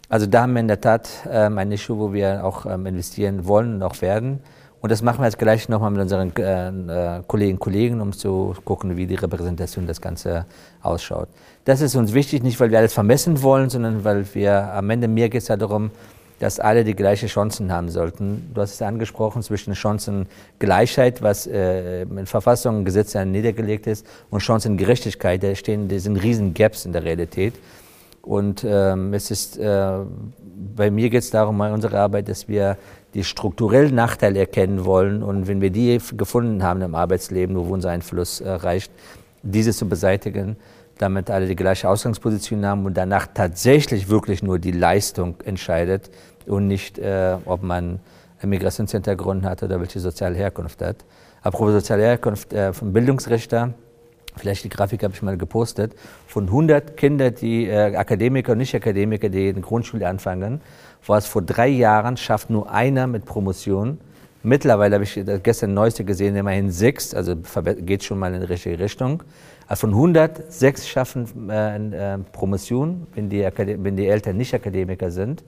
Also da haben wir in der Tat ähm, eine Issue, wo wir auch ähm, investieren wollen und auch werden. Und das machen wir jetzt gleich nochmal mit unseren äh, äh, Kolleginnen und Kollegen, um zu gucken, wie die Repräsentation das Ganze ausschaut. Das ist uns wichtig, nicht weil wir alles vermessen wollen, sondern weil wir am Ende, mir geht es ja darum, dass alle die gleichen Chancen haben sollten. Du hast es angesprochen, zwischen Chancengleichheit, was äh, in Verfassung Gesetzen niedergelegt ist, und Chancengerechtigkeit, da stehen, da sind riesen Gaps in der Realität. Und ähm, es ist, äh, bei mir geht es darum, bei unserer Arbeit, dass wir die strukturellen Nachteile erkennen wollen und wenn wir die gefunden haben im Arbeitsleben, wo unser Einfluss äh, reicht, diese zu beseitigen, damit alle die gleiche Ausgangsposition haben und danach tatsächlich wirklich nur die Leistung entscheidet und nicht, äh, ob man einen Migrationshintergrund hat oder welche soziale Herkunft hat. Apropos soziale Herkunft, äh, vom Bildungsrichter, vielleicht die Grafik habe ich mal gepostet, von 100 Kindern, die äh, Akademiker und Nicht-Akademiker, die in der Grundschule anfangen, war es vor drei Jahren, schafft nur einer mit Promotion. Mittlerweile habe ich gestern Neueste gesehen, immerhin sechs, also geht schon mal in die richtige Richtung. Also von 100, sechs schaffen äh, äh, Promotion, wenn die, wenn die Eltern nicht Akademiker sind.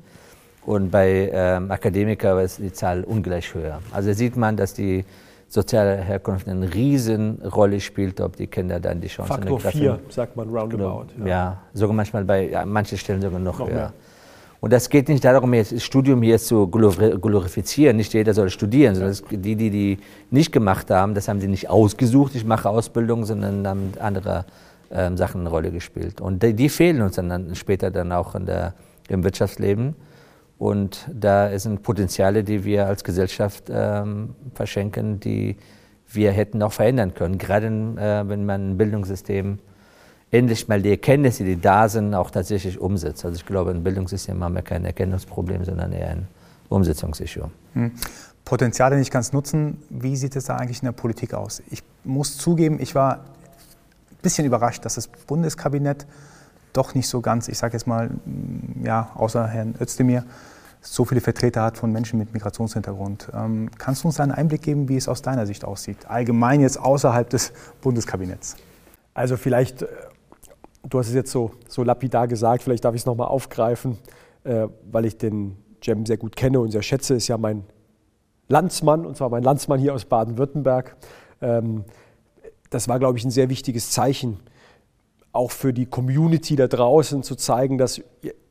Und bei ähm, Akademiker ist die Zahl ungleich höher. Also sieht man, dass die soziale Herkunft eine Riesenrolle spielt, ob die Kinder dann die Chance Faktor 4, sagt man roundabout. Genau. Ja. ja. sogar manchmal bei ja, manchen Stellen sogar noch, noch höher. Mehr. Und das geht nicht darum, jetzt das Studium hier zu glorifizieren. Nicht jeder soll studieren, sondern die, die die nicht gemacht haben, das haben sie nicht ausgesucht, ich mache Ausbildung, sondern haben andere ähm, Sachen eine Rolle gespielt. Und die, die fehlen uns dann später dann auch der, im Wirtschaftsleben. Und da sind Potenziale, die wir als Gesellschaft ähm, verschenken, die wir hätten auch verändern können. Gerade äh, wenn man ein Bildungssystem endlich mal die Erkenntnisse, die da sind, auch tatsächlich umsetzt. Also ich glaube, im Bildungssystem haben wir kein Erkennungsproblem, sondern eher ein Umsetzungsissue. Hm. Potenziale nicht ganz nutzen, wie sieht es da eigentlich in der Politik aus? Ich muss zugeben, ich war ein bisschen überrascht, dass das Bundeskabinett doch nicht so ganz, ich sage jetzt mal, hm, ja, außer Herrn Özdemir, so viele Vertreter hat von Menschen mit Migrationshintergrund. Ähm, kannst du uns einen Einblick geben, wie es aus deiner Sicht aussieht? Allgemein jetzt außerhalb des Bundeskabinetts. Also vielleicht äh, du hast es jetzt so, so lapidar gesagt, vielleicht darf ich es nochmal aufgreifen, äh, weil ich den Jem sehr gut kenne und sehr schätze, ist ja mein Landsmann, und zwar mein Landsmann hier aus Baden-Württemberg. Ähm, das war, glaube ich, ein sehr wichtiges Zeichen, auch für die Community da draußen zu zeigen, dass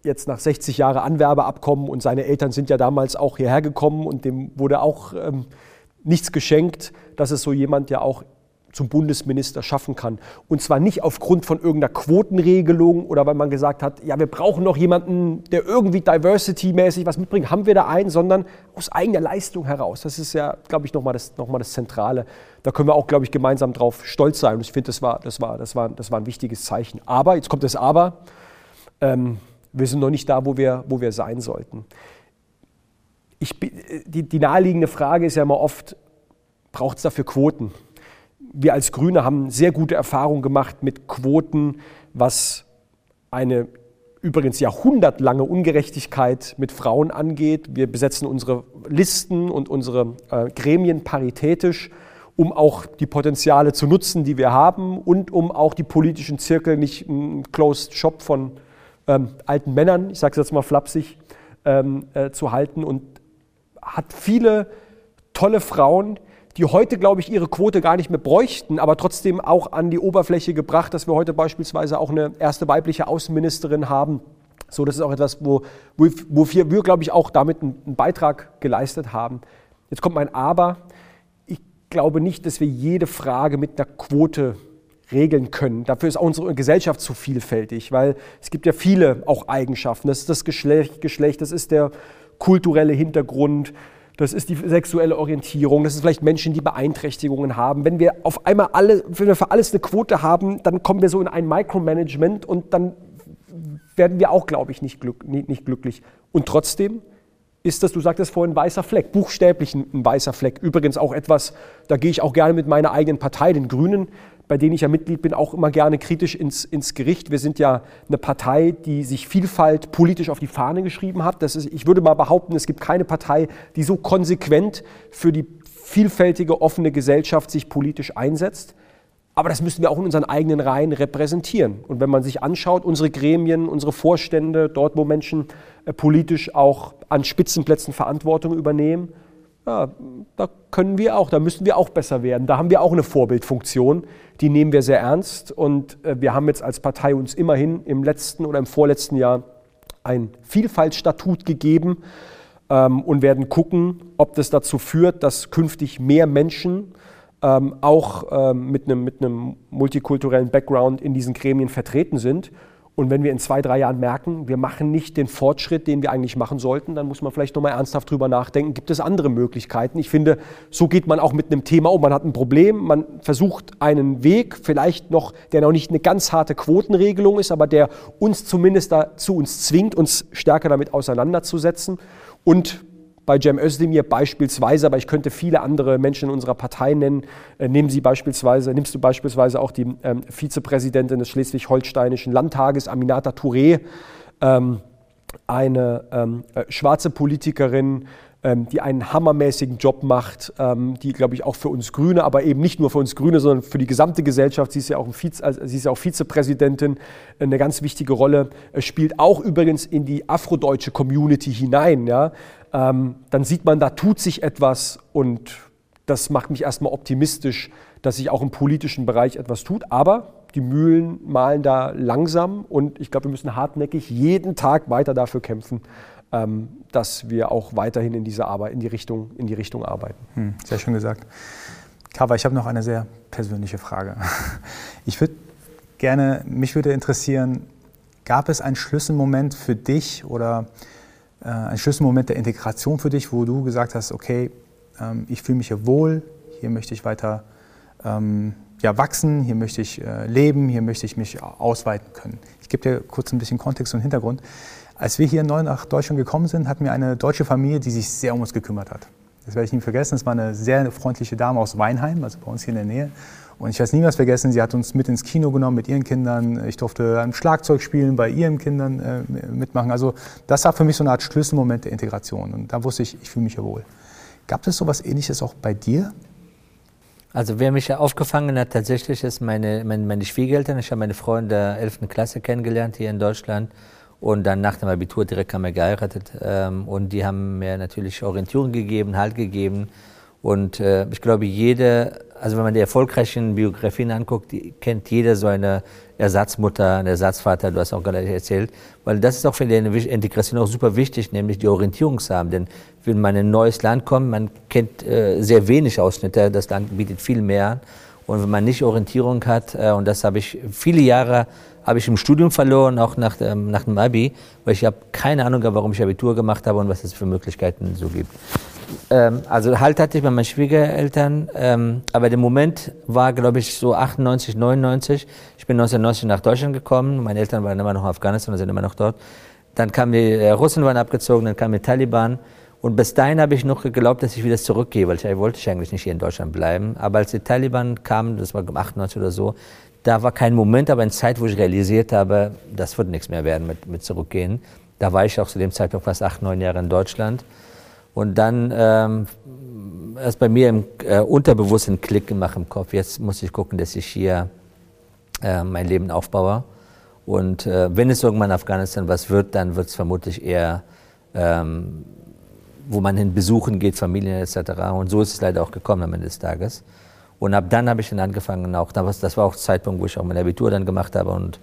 jetzt nach 60 Jahren Anwerbeabkommen und seine Eltern sind ja damals auch hierher gekommen und dem wurde auch ähm, nichts geschenkt, dass es so jemand ja auch zum Bundesminister schaffen kann. Und zwar nicht aufgrund von irgendeiner Quotenregelung oder weil man gesagt hat, ja, wir brauchen noch jemanden, der irgendwie diversity-mäßig was mitbringt, haben wir da einen, sondern aus eigener Leistung heraus. Das ist ja, glaube ich, nochmal das, noch das Zentrale. Da können wir auch, glaube ich, gemeinsam drauf stolz sein. Und ich finde, das war, das, war, das, war, das war ein wichtiges Zeichen. Aber, jetzt kommt das Aber, ähm, wir sind noch nicht da, wo wir, wo wir sein sollten. Ich, die, die naheliegende Frage ist ja immer oft, braucht es dafür Quoten? wir als Grüne haben sehr gute Erfahrungen gemacht mit Quoten, was eine übrigens jahrhundertlange Ungerechtigkeit mit Frauen angeht. Wir besetzen unsere Listen und unsere äh, Gremien paritätisch um auch die Potenziale zu nutzen, die wir haben und um auch die politischen Zirkel nicht ein Closed Shop von ähm, alten Männern, ich sage es jetzt mal flapsig, ähm, äh, zu halten und hat viele tolle Frauen, die heute, glaube ich, ihre Quote gar nicht mehr bräuchten, aber trotzdem auch an die Oberfläche gebracht, dass wir heute beispielsweise auch eine erste weibliche Außenministerin haben. So, das ist auch etwas, wo, wo, wo wir, glaube ich, auch damit einen, einen Beitrag geleistet haben. Jetzt kommt mein Aber. Ich glaube nicht, dass wir jede Frage mit einer Quote regeln können. Dafür ist auch unsere Gesellschaft zu vielfältig, weil es gibt ja viele auch Eigenschaften. Das ist das Geschlecht, Geschlecht das ist der kulturelle Hintergrund, das ist die sexuelle Orientierung, das ist vielleicht Menschen, die Beeinträchtigungen haben. Wenn wir auf einmal alle, wenn wir für alles eine Quote haben, dann kommen wir so in ein Micromanagement und dann werden wir auch, glaube ich, nicht, glück, nicht glücklich. Und trotzdem ist das, du sagtest vorhin, ein weißer Fleck, buchstäblich ein, ein weißer Fleck. Übrigens auch etwas, da gehe ich auch gerne mit meiner eigenen Partei, den Grünen, bei denen ich ja Mitglied bin, auch immer gerne kritisch ins, ins Gericht. Wir sind ja eine Partei, die sich Vielfalt politisch auf die Fahne geschrieben hat. Das ist, ich würde mal behaupten, es gibt keine Partei, die so konsequent für die vielfältige, offene Gesellschaft sich politisch einsetzt. Aber das müssen wir auch in unseren eigenen Reihen repräsentieren. Und wenn man sich anschaut, unsere Gremien, unsere Vorstände, dort, wo Menschen äh, politisch auch an Spitzenplätzen Verantwortung übernehmen, ja, da können wir auch, da müssen wir auch besser werden. Da haben wir auch eine Vorbildfunktion, die nehmen wir sehr ernst. Und äh, wir haben jetzt als Partei uns immerhin im letzten oder im vorletzten Jahr ein Vielfaltsstatut gegeben ähm, und werden gucken, ob das dazu führt, dass künftig mehr Menschen ähm, auch ähm, mit, einem, mit einem multikulturellen Background in diesen Gremien vertreten sind und wenn wir in zwei, drei Jahren merken, wir machen nicht den Fortschritt, den wir eigentlich machen sollten, dann muss man vielleicht nochmal ernsthaft drüber nachdenken, gibt es andere Möglichkeiten? Ich finde, so geht man auch mit einem Thema um. Man hat ein Problem, man versucht einen Weg, vielleicht noch, der noch nicht eine ganz harte Quotenregelung ist, aber der uns zumindest dazu uns zwingt, uns stärker damit auseinanderzusetzen. Und bei Cem Özdemir beispielsweise, aber ich könnte viele andere Menschen in unserer Partei nennen. Äh, nehmen Sie beispielsweise, nimmst du beispielsweise auch die ähm, Vizepräsidentin des Schleswig-Holsteinischen Landtages, Aminata Touré, ähm, eine ähm, äh, schwarze Politikerin, ähm, die einen hammermäßigen Job macht, ähm, die, glaube ich, auch für uns Grüne, aber eben nicht nur für uns Grüne, sondern für die gesamte Gesellschaft, sie ist ja auch, Vize, also sie ist ja auch Vizepräsidentin, eine ganz wichtige Rolle, äh, spielt auch übrigens in die afrodeutsche Community hinein. Ja? Ähm, dann sieht man, da tut sich etwas und das macht mich erstmal optimistisch, dass sich auch im politischen Bereich etwas tut. Aber die Mühlen malen da langsam und ich glaube, wir müssen hartnäckig jeden Tag weiter dafür kämpfen, ähm, dass wir auch weiterhin in diese Arbeit, in die Richtung, in die Richtung arbeiten. Hm, sehr schön gesagt. Kava, ich habe noch eine sehr persönliche Frage. Ich würde gerne, mich würde interessieren, gab es einen Schlüsselmoment für dich oder äh, ein Schlüsselmoment der Integration für dich, wo du gesagt hast, okay, ähm, ich fühle mich hier wohl, hier möchte ich weiter ähm, ja, wachsen, hier möchte ich äh, leben, hier möchte ich mich ausweiten können. Ich gebe dir kurz ein bisschen Kontext und Hintergrund. Als wir hier neu nach Deutschland gekommen sind, hatten wir eine deutsche Familie, die sich sehr um uns gekümmert hat. Das werde ich nie vergessen. Es war eine sehr freundliche Dame aus Weinheim, also bei uns hier in der Nähe. Und ich werde es niemals vergessen, sie hat uns mit ins Kino genommen mit ihren Kindern. Ich durfte am Schlagzeug spielen, bei ihren Kindern äh, mitmachen. Also das war für mich so eine Art Schlüsselmoment der Integration. Und da wusste ich, ich fühle mich ja wohl. Gab es so etwas Ähnliches auch bei dir? Also wer mich aufgefangen hat tatsächlich ist meine, meine, meine Schwiegereltern. Ich habe meine Frau in der 11. Klasse kennengelernt hier in Deutschland und dann nach dem Abitur direkt haben wir geheiratet. Ähm, und die haben mir natürlich Orientierung gegeben, Halt gegeben. Und äh, ich glaube, jede, also wenn man die erfolgreichen Biografien anguckt, kennt jeder so eine Ersatzmutter, einen Ersatzvater, du hast auch gerade erzählt, weil das ist auch für die Integration auch super wichtig, nämlich die Orientierung zu haben. Denn wenn man in ein neues Land kommt, man kennt äh, sehr wenig Ausschnitte, das Land bietet viel mehr. Und wenn man nicht Orientierung hat, äh, und das habe ich viele Jahre habe ich im Studium verloren, auch nach, ähm, nach dem Abi, weil ich habe keine Ahnung, warum ich Abitur gemacht habe und was es für Möglichkeiten so gibt. Ähm, also Halt hatte ich bei meinen Schwiegereltern, ähm, aber der Moment war, glaube ich, so 98, 99. Ich bin 1990 nach Deutschland gekommen, meine Eltern waren immer noch in Afghanistan, sind immer noch dort. Dann kamen die äh, Russen waren abgezogen, dann kamen die Taliban. Und bis dahin habe ich noch geglaubt, dass ich wieder zurückgehe, weil ich wollte ich eigentlich nicht hier in Deutschland bleiben. Aber als die Taliban kamen, das war 98 oder so, da war kein Moment, aber eine Zeit, wo ich realisiert habe, das wird nichts mehr werden mit, mit zurückgehen. Da war ich auch zu dem Zeitpunkt fast acht, neun Jahre in Deutschland. Und dann ähm, erst bei mir im äh, Unterbewusstsein Klick gemacht im Kopf. Jetzt muss ich gucken, dass ich hier äh, mein Leben aufbaue. Und äh, wenn es irgendwann in Afghanistan was wird, dann wird es vermutlich eher, ähm, wo man hin besuchen geht, Familien etc. Und so ist es leider auch gekommen am Ende des Tages. Und ab dann habe ich dann angefangen, auch, das war auch der Zeitpunkt, wo ich auch mein Abitur dann gemacht habe und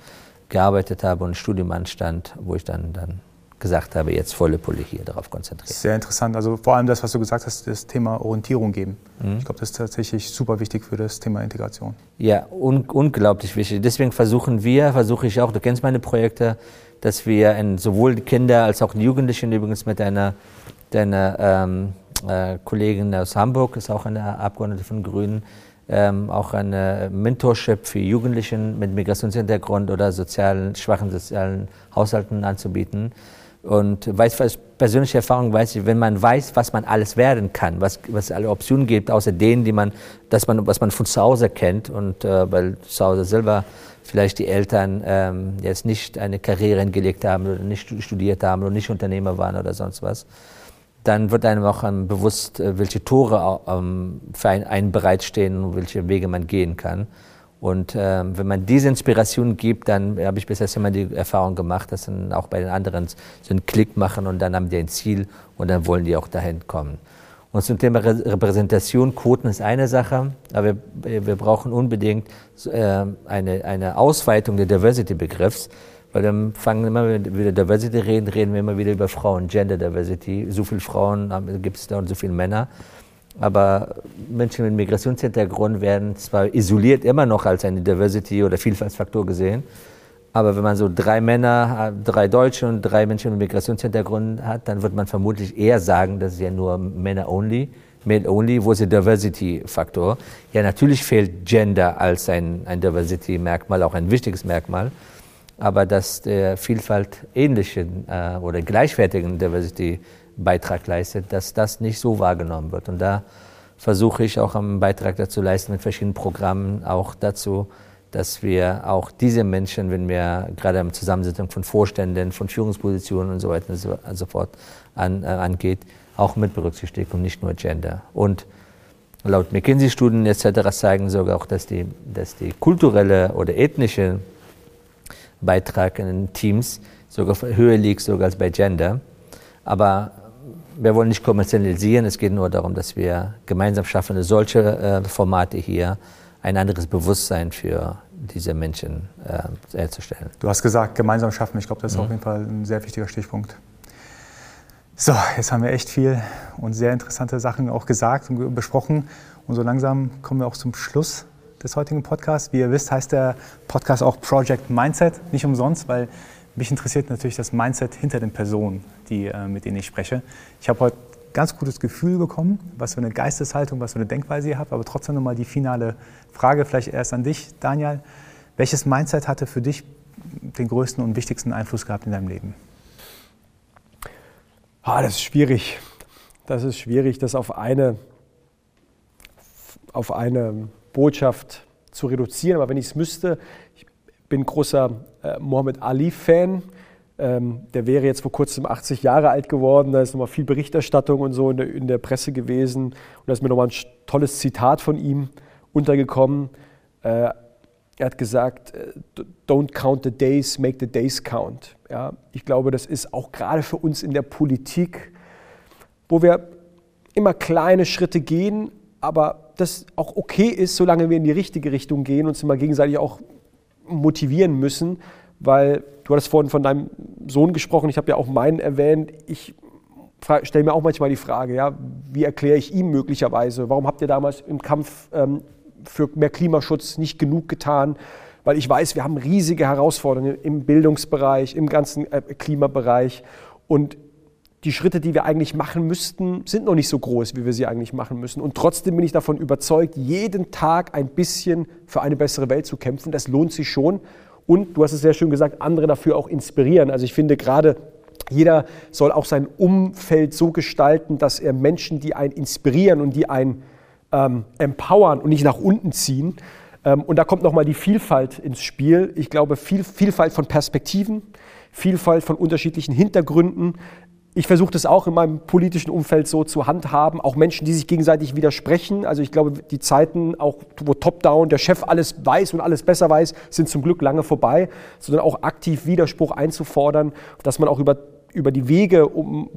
gearbeitet habe und ein Studium anstand, wo ich dann, dann gesagt habe, jetzt volle Pulle hier darauf konzentrieren. Sehr interessant. Also vor allem das, was du gesagt hast, das Thema Orientierung geben. Mhm. Ich glaube, das ist tatsächlich super wichtig für das Thema Integration. Ja, un unglaublich wichtig. Deswegen versuchen wir, versuche ich auch, du kennst meine Projekte, dass wir in, sowohl die Kinder als auch die Jugendlichen übrigens mit einer, deiner ähm, äh, Kollegin aus Hamburg, ist auch eine Abgeordnete von Grünen, ähm, auch eine Mentorship für Jugendlichen mit Migrationshintergrund oder sozialen, schwachen sozialen Haushalten anzubieten und weiß, aus persönlicher Erfahrung weiß ich, wenn man weiß, was man alles werden kann, was, was alle Optionen gibt, außer denen, die man, dass man, was man von zu Hause kennt und äh, weil zu Hause selber vielleicht die Eltern ähm, jetzt nicht eine Karriere hingelegt haben oder nicht studiert haben oder nicht Unternehmer waren oder sonst was, dann wird einem auch ähm, bewusst, äh, welche Tore ähm, für einen, einen bereitstehen und welche Wege man gehen kann. Und äh, wenn man diese Inspiration gibt, dann habe ich bisher immer die Erfahrung gemacht, dass dann auch bei den anderen so einen Klick machen und dann haben die ein Ziel und dann wollen die auch dahin kommen. Und zum Thema Re Repräsentation, Quoten ist eine Sache, aber wir, wir brauchen unbedingt äh, eine, eine Ausweitung der Diversity-Begriffs, weil dann fangen wir immer wieder Diversity reden, reden wir immer wieder über Frauen, Gender Diversity. So viele Frauen gibt es da und so viele Männer. Aber Menschen mit Migrationshintergrund werden zwar isoliert immer noch als eine Diversity- oder Vielfaltsfaktor gesehen, aber wenn man so drei Männer, drei Deutsche und drei Menschen mit Migrationshintergrund hat, dann wird man vermutlich eher sagen, das ist ja nur Männer only, male only, wo ist der Diversity-Faktor? Ja, natürlich fehlt Gender als ein, ein Diversity-Merkmal, auch ein wichtiges Merkmal, aber dass der Vielfalt ähnlichen äh, oder gleichwertigen Diversity Beitrag leistet, dass das nicht so wahrgenommen wird. Und da versuche ich auch einen Beitrag dazu leisten mit verschiedenen Programmen auch dazu, dass wir auch diese Menschen, wenn wir gerade im Zusammensetzung von Vorständen, von Führungspositionen und so weiter und so, fort an, äh, angeht, auch mit berücksichtigen und nicht nur Gender. Und laut McKinsey-Studien etc. zeigen sogar auch, dass die, dass die kulturelle oder ethnische Beitrag in Teams sogar höher liegt sogar als bei Gender. Aber wir wollen nicht kommerzialisieren, es geht nur darum, dass wir gemeinsam schaffen, solche äh, Formate hier ein anderes Bewusstsein für diese Menschen äh, herzustellen. Du hast gesagt, gemeinsam schaffen. Ich glaube, das ist mhm. auf jeden Fall ein sehr wichtiger Stichpunkt. So, jetzt haben wir echt viel und sehr interessante Sachen auch gesagt und besprochen. Und so langsam kommen wir auch zum Schluss des heutigen Podcasts. Wie ihr wisst, heißt der Podcast auch Project Mindset. Nicht umsonst, weil mich interessiert natürlich das Mindset hinter den Personen, die, äh, mit denen ich spreche. Ich habe heute ganz gutes Gefühl bekommen, was für eine Geisteshaltung, was für eine Denkweise ihr habt. Aber trotzdem nochmal die finale Frage, vielleicht erst an dich, Daniel. Welches Mindset hatte für dich den größten und wichtigsten Einfluss gehabt in deinem Leben? Ah, das ist schwierig. Das ist schwierig, das auf eine, auf eine Botschaft zu reduzieren. Aber wenn ich es müsste, ich bin großer äh, Mohammed Ali-Fan. Ähm, der wäre jetzt vor kurzem 80 Jahre alt geworden. Da ist nochmal viel Berichterstattung und so in der, in der Presse gewesen. Und da ist mir nochmal ein tolles Zitat von ihm untergekommen. Äh, er hat gesagt, äh, don't count the days, make the days count. Ja, ich glaube, das ist auch gerade für uns in der Politik, wo wir immer kleine Schritte gehen, aber das auch okay ist, solange wir in die richtige Richtung gehen und uns immer gegenseitig auch motivieren müssen, weil du hattest vorhin von deinem Sohn gesprochen, ich habe ja auch meinen erwähnt. Ich stelle mir auch manchmal die Frage, ja, wie erkläre ich ihm möglicherweise, warum habt ihr damals im Kampf ähm, für mehr Klimaschutz nicht genug getan? Weil ich weiß, wir haben riesige Herausforderungen im Bildungsbereich, im ganzen äh, Klimabereich. Und die Schritte, die wir eigentlich machen müssten, sind noch nicht so groß, wie wir sie eigentlich machen müssen. Und trotzdem bin ich davon überzeugt, jeden Tag ein bisschen für eine bessere Welt zu kämpfen. Das lohnt sich schon. Und du hast es sehr schön gesagt, andere dafür auch inspirieren. Also ich finde gerade, jeder soll auch sein Umfeld so gestalten, dass er Menschen, die einen inspirieren und die einen ähm, empowern und nicht nach unten ziehen. Ähm, und da kommt nochmal die Vielfalt ins Spiel. Ich glaube, viel, Vielfalt von Perspektiven, Vielfalt von unterschiedlichen Hintergründen, ich versuche das auch in meinem politischen Umfeld so zu handhaben. Auch Menschen, die sich gegenseitig widersprechen. Also ich glaube, die Zeiten, auch wo Top-Down der Chef alles weiß und alles besser weiß, sind zum Glück lange vorbei, sondern auch aktiv Widerspruch einzufordern, dass man auch über, über die Wege, um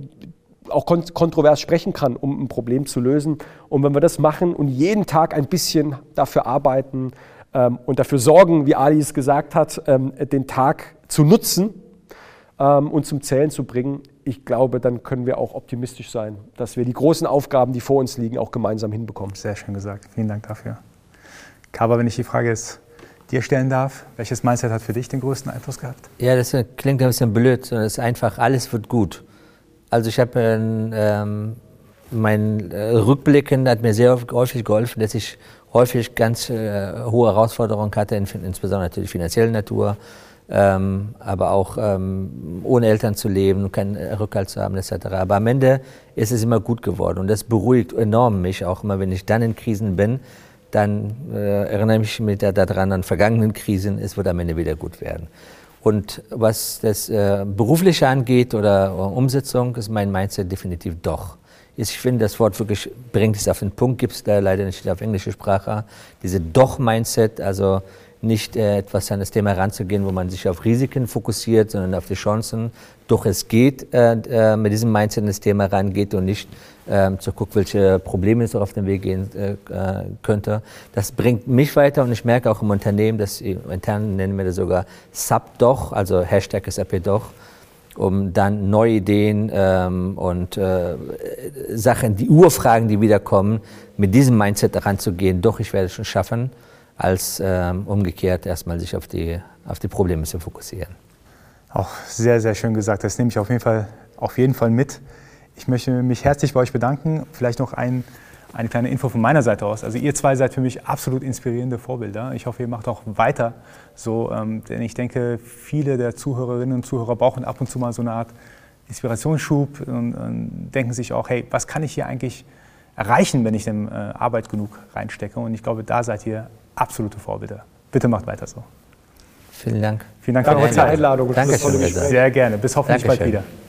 auch kontrovers sprechen kann, um ein Problem zu lösen. Und wenn wir das machen und jeden Tag ein bisschen dafür arbeiten ähm, und dafür sorgen, wie Ali es gesagt hat, ähm, den Tag zu nutzen ähm, und zum Zählen zu bringen, ich glaube, dann können wir auch optimistisch sein, dass wir die großen Aufgaben, die vor uns liegen, auch gemeinsam hinbekommen. Sehr schön gesagt. Vielen Dank dafür. Kaba, wenn ich die Frage jetzt dir stellen darf, welches Mindset hat für dich den größten Einfluss gehabt? Ja, das klingt ein bisschen blöd, sondern es ist einfach, alles wird gut. Also ich habe ähm, mein äh, Rückblicken hat mir sehr häufig geholfen, dass ich häufig ganz äh, hohe Herausforderungen hatte, insbesondere natürlich finanzieller Natur, ähm, aber auch ähm, ohne Eltern zu leben, keinen Rückhalt zu haben etc. Aber am Ende ist es immer gut geworden und das beruhigt enorm mich, auch immer wenn ich dann in Krisen bin, dann äh, erinnere ich mich daran an vergangenen Krisen, es wird am Ende wieder gut werden. Und was das äh, Berufliche angeht oder, oder Umsetzung, ist mein Mindset definitiv doch. Ich finde, das Wort wirklich bringt es auf den Punkt, gibt es da leider nicht auf englische Sprache. Diese Doch-Mindset, also nicht äh, etwas an das Thema heranzugehen, wo man sich auf Risiken fokussiert, sondern auf die Chancen. Doch es geht, äh, äh, mit diesem Mindset an das Thema rangeht und nicht äh, zu gucken, welche Probleme es auf den Weg gehen äh, äh, könnte. Das bringt mich weiter und ich merke auch im Unternehmen, dass intern nennen wir das sogar Sub-Doch, also Hashtag SAP Doch, um dann neue Ideen ähm, und äh, Sachen, die Urfragen, die wiederkommen, mit diesem Mindset heranzugehen. Doch, ich werde es schon schaffen als ähm, umgekehrt erstmal sich auf die, auf die Probleme zu fokussieren. Auch sehr, sehr schön gesagt. Das nehme ich auf jeden Fall, auf jeden Fall mit. Ich möchte mich herzlich bei euch bedanken. Vielleicht noch ein, eine kleine Info von meiner Seite aus. Also ihr zwei seid für mich absolut inspirierende Vorbilder. Ich hoffe, ihr macht auch weiter so, ähm, denn ich denke, viele der Zuhörerinnen und Zuhörer brauchen ab und zu mal so eine Art Inspirationsschub und, und denken sich auch, hey, was kann ich hier eigentlich erreichen, wenn ich dem äh, Arbeit genug reinstecke? Und ich glaube, da seid ihr absolute Vorbilder. Bitte macht weiter so. Vielen Dank. Vielen Dank für eure Einladung. Danke Sehr gerne. Bis hoffentlich Dankeschön. bald wieder.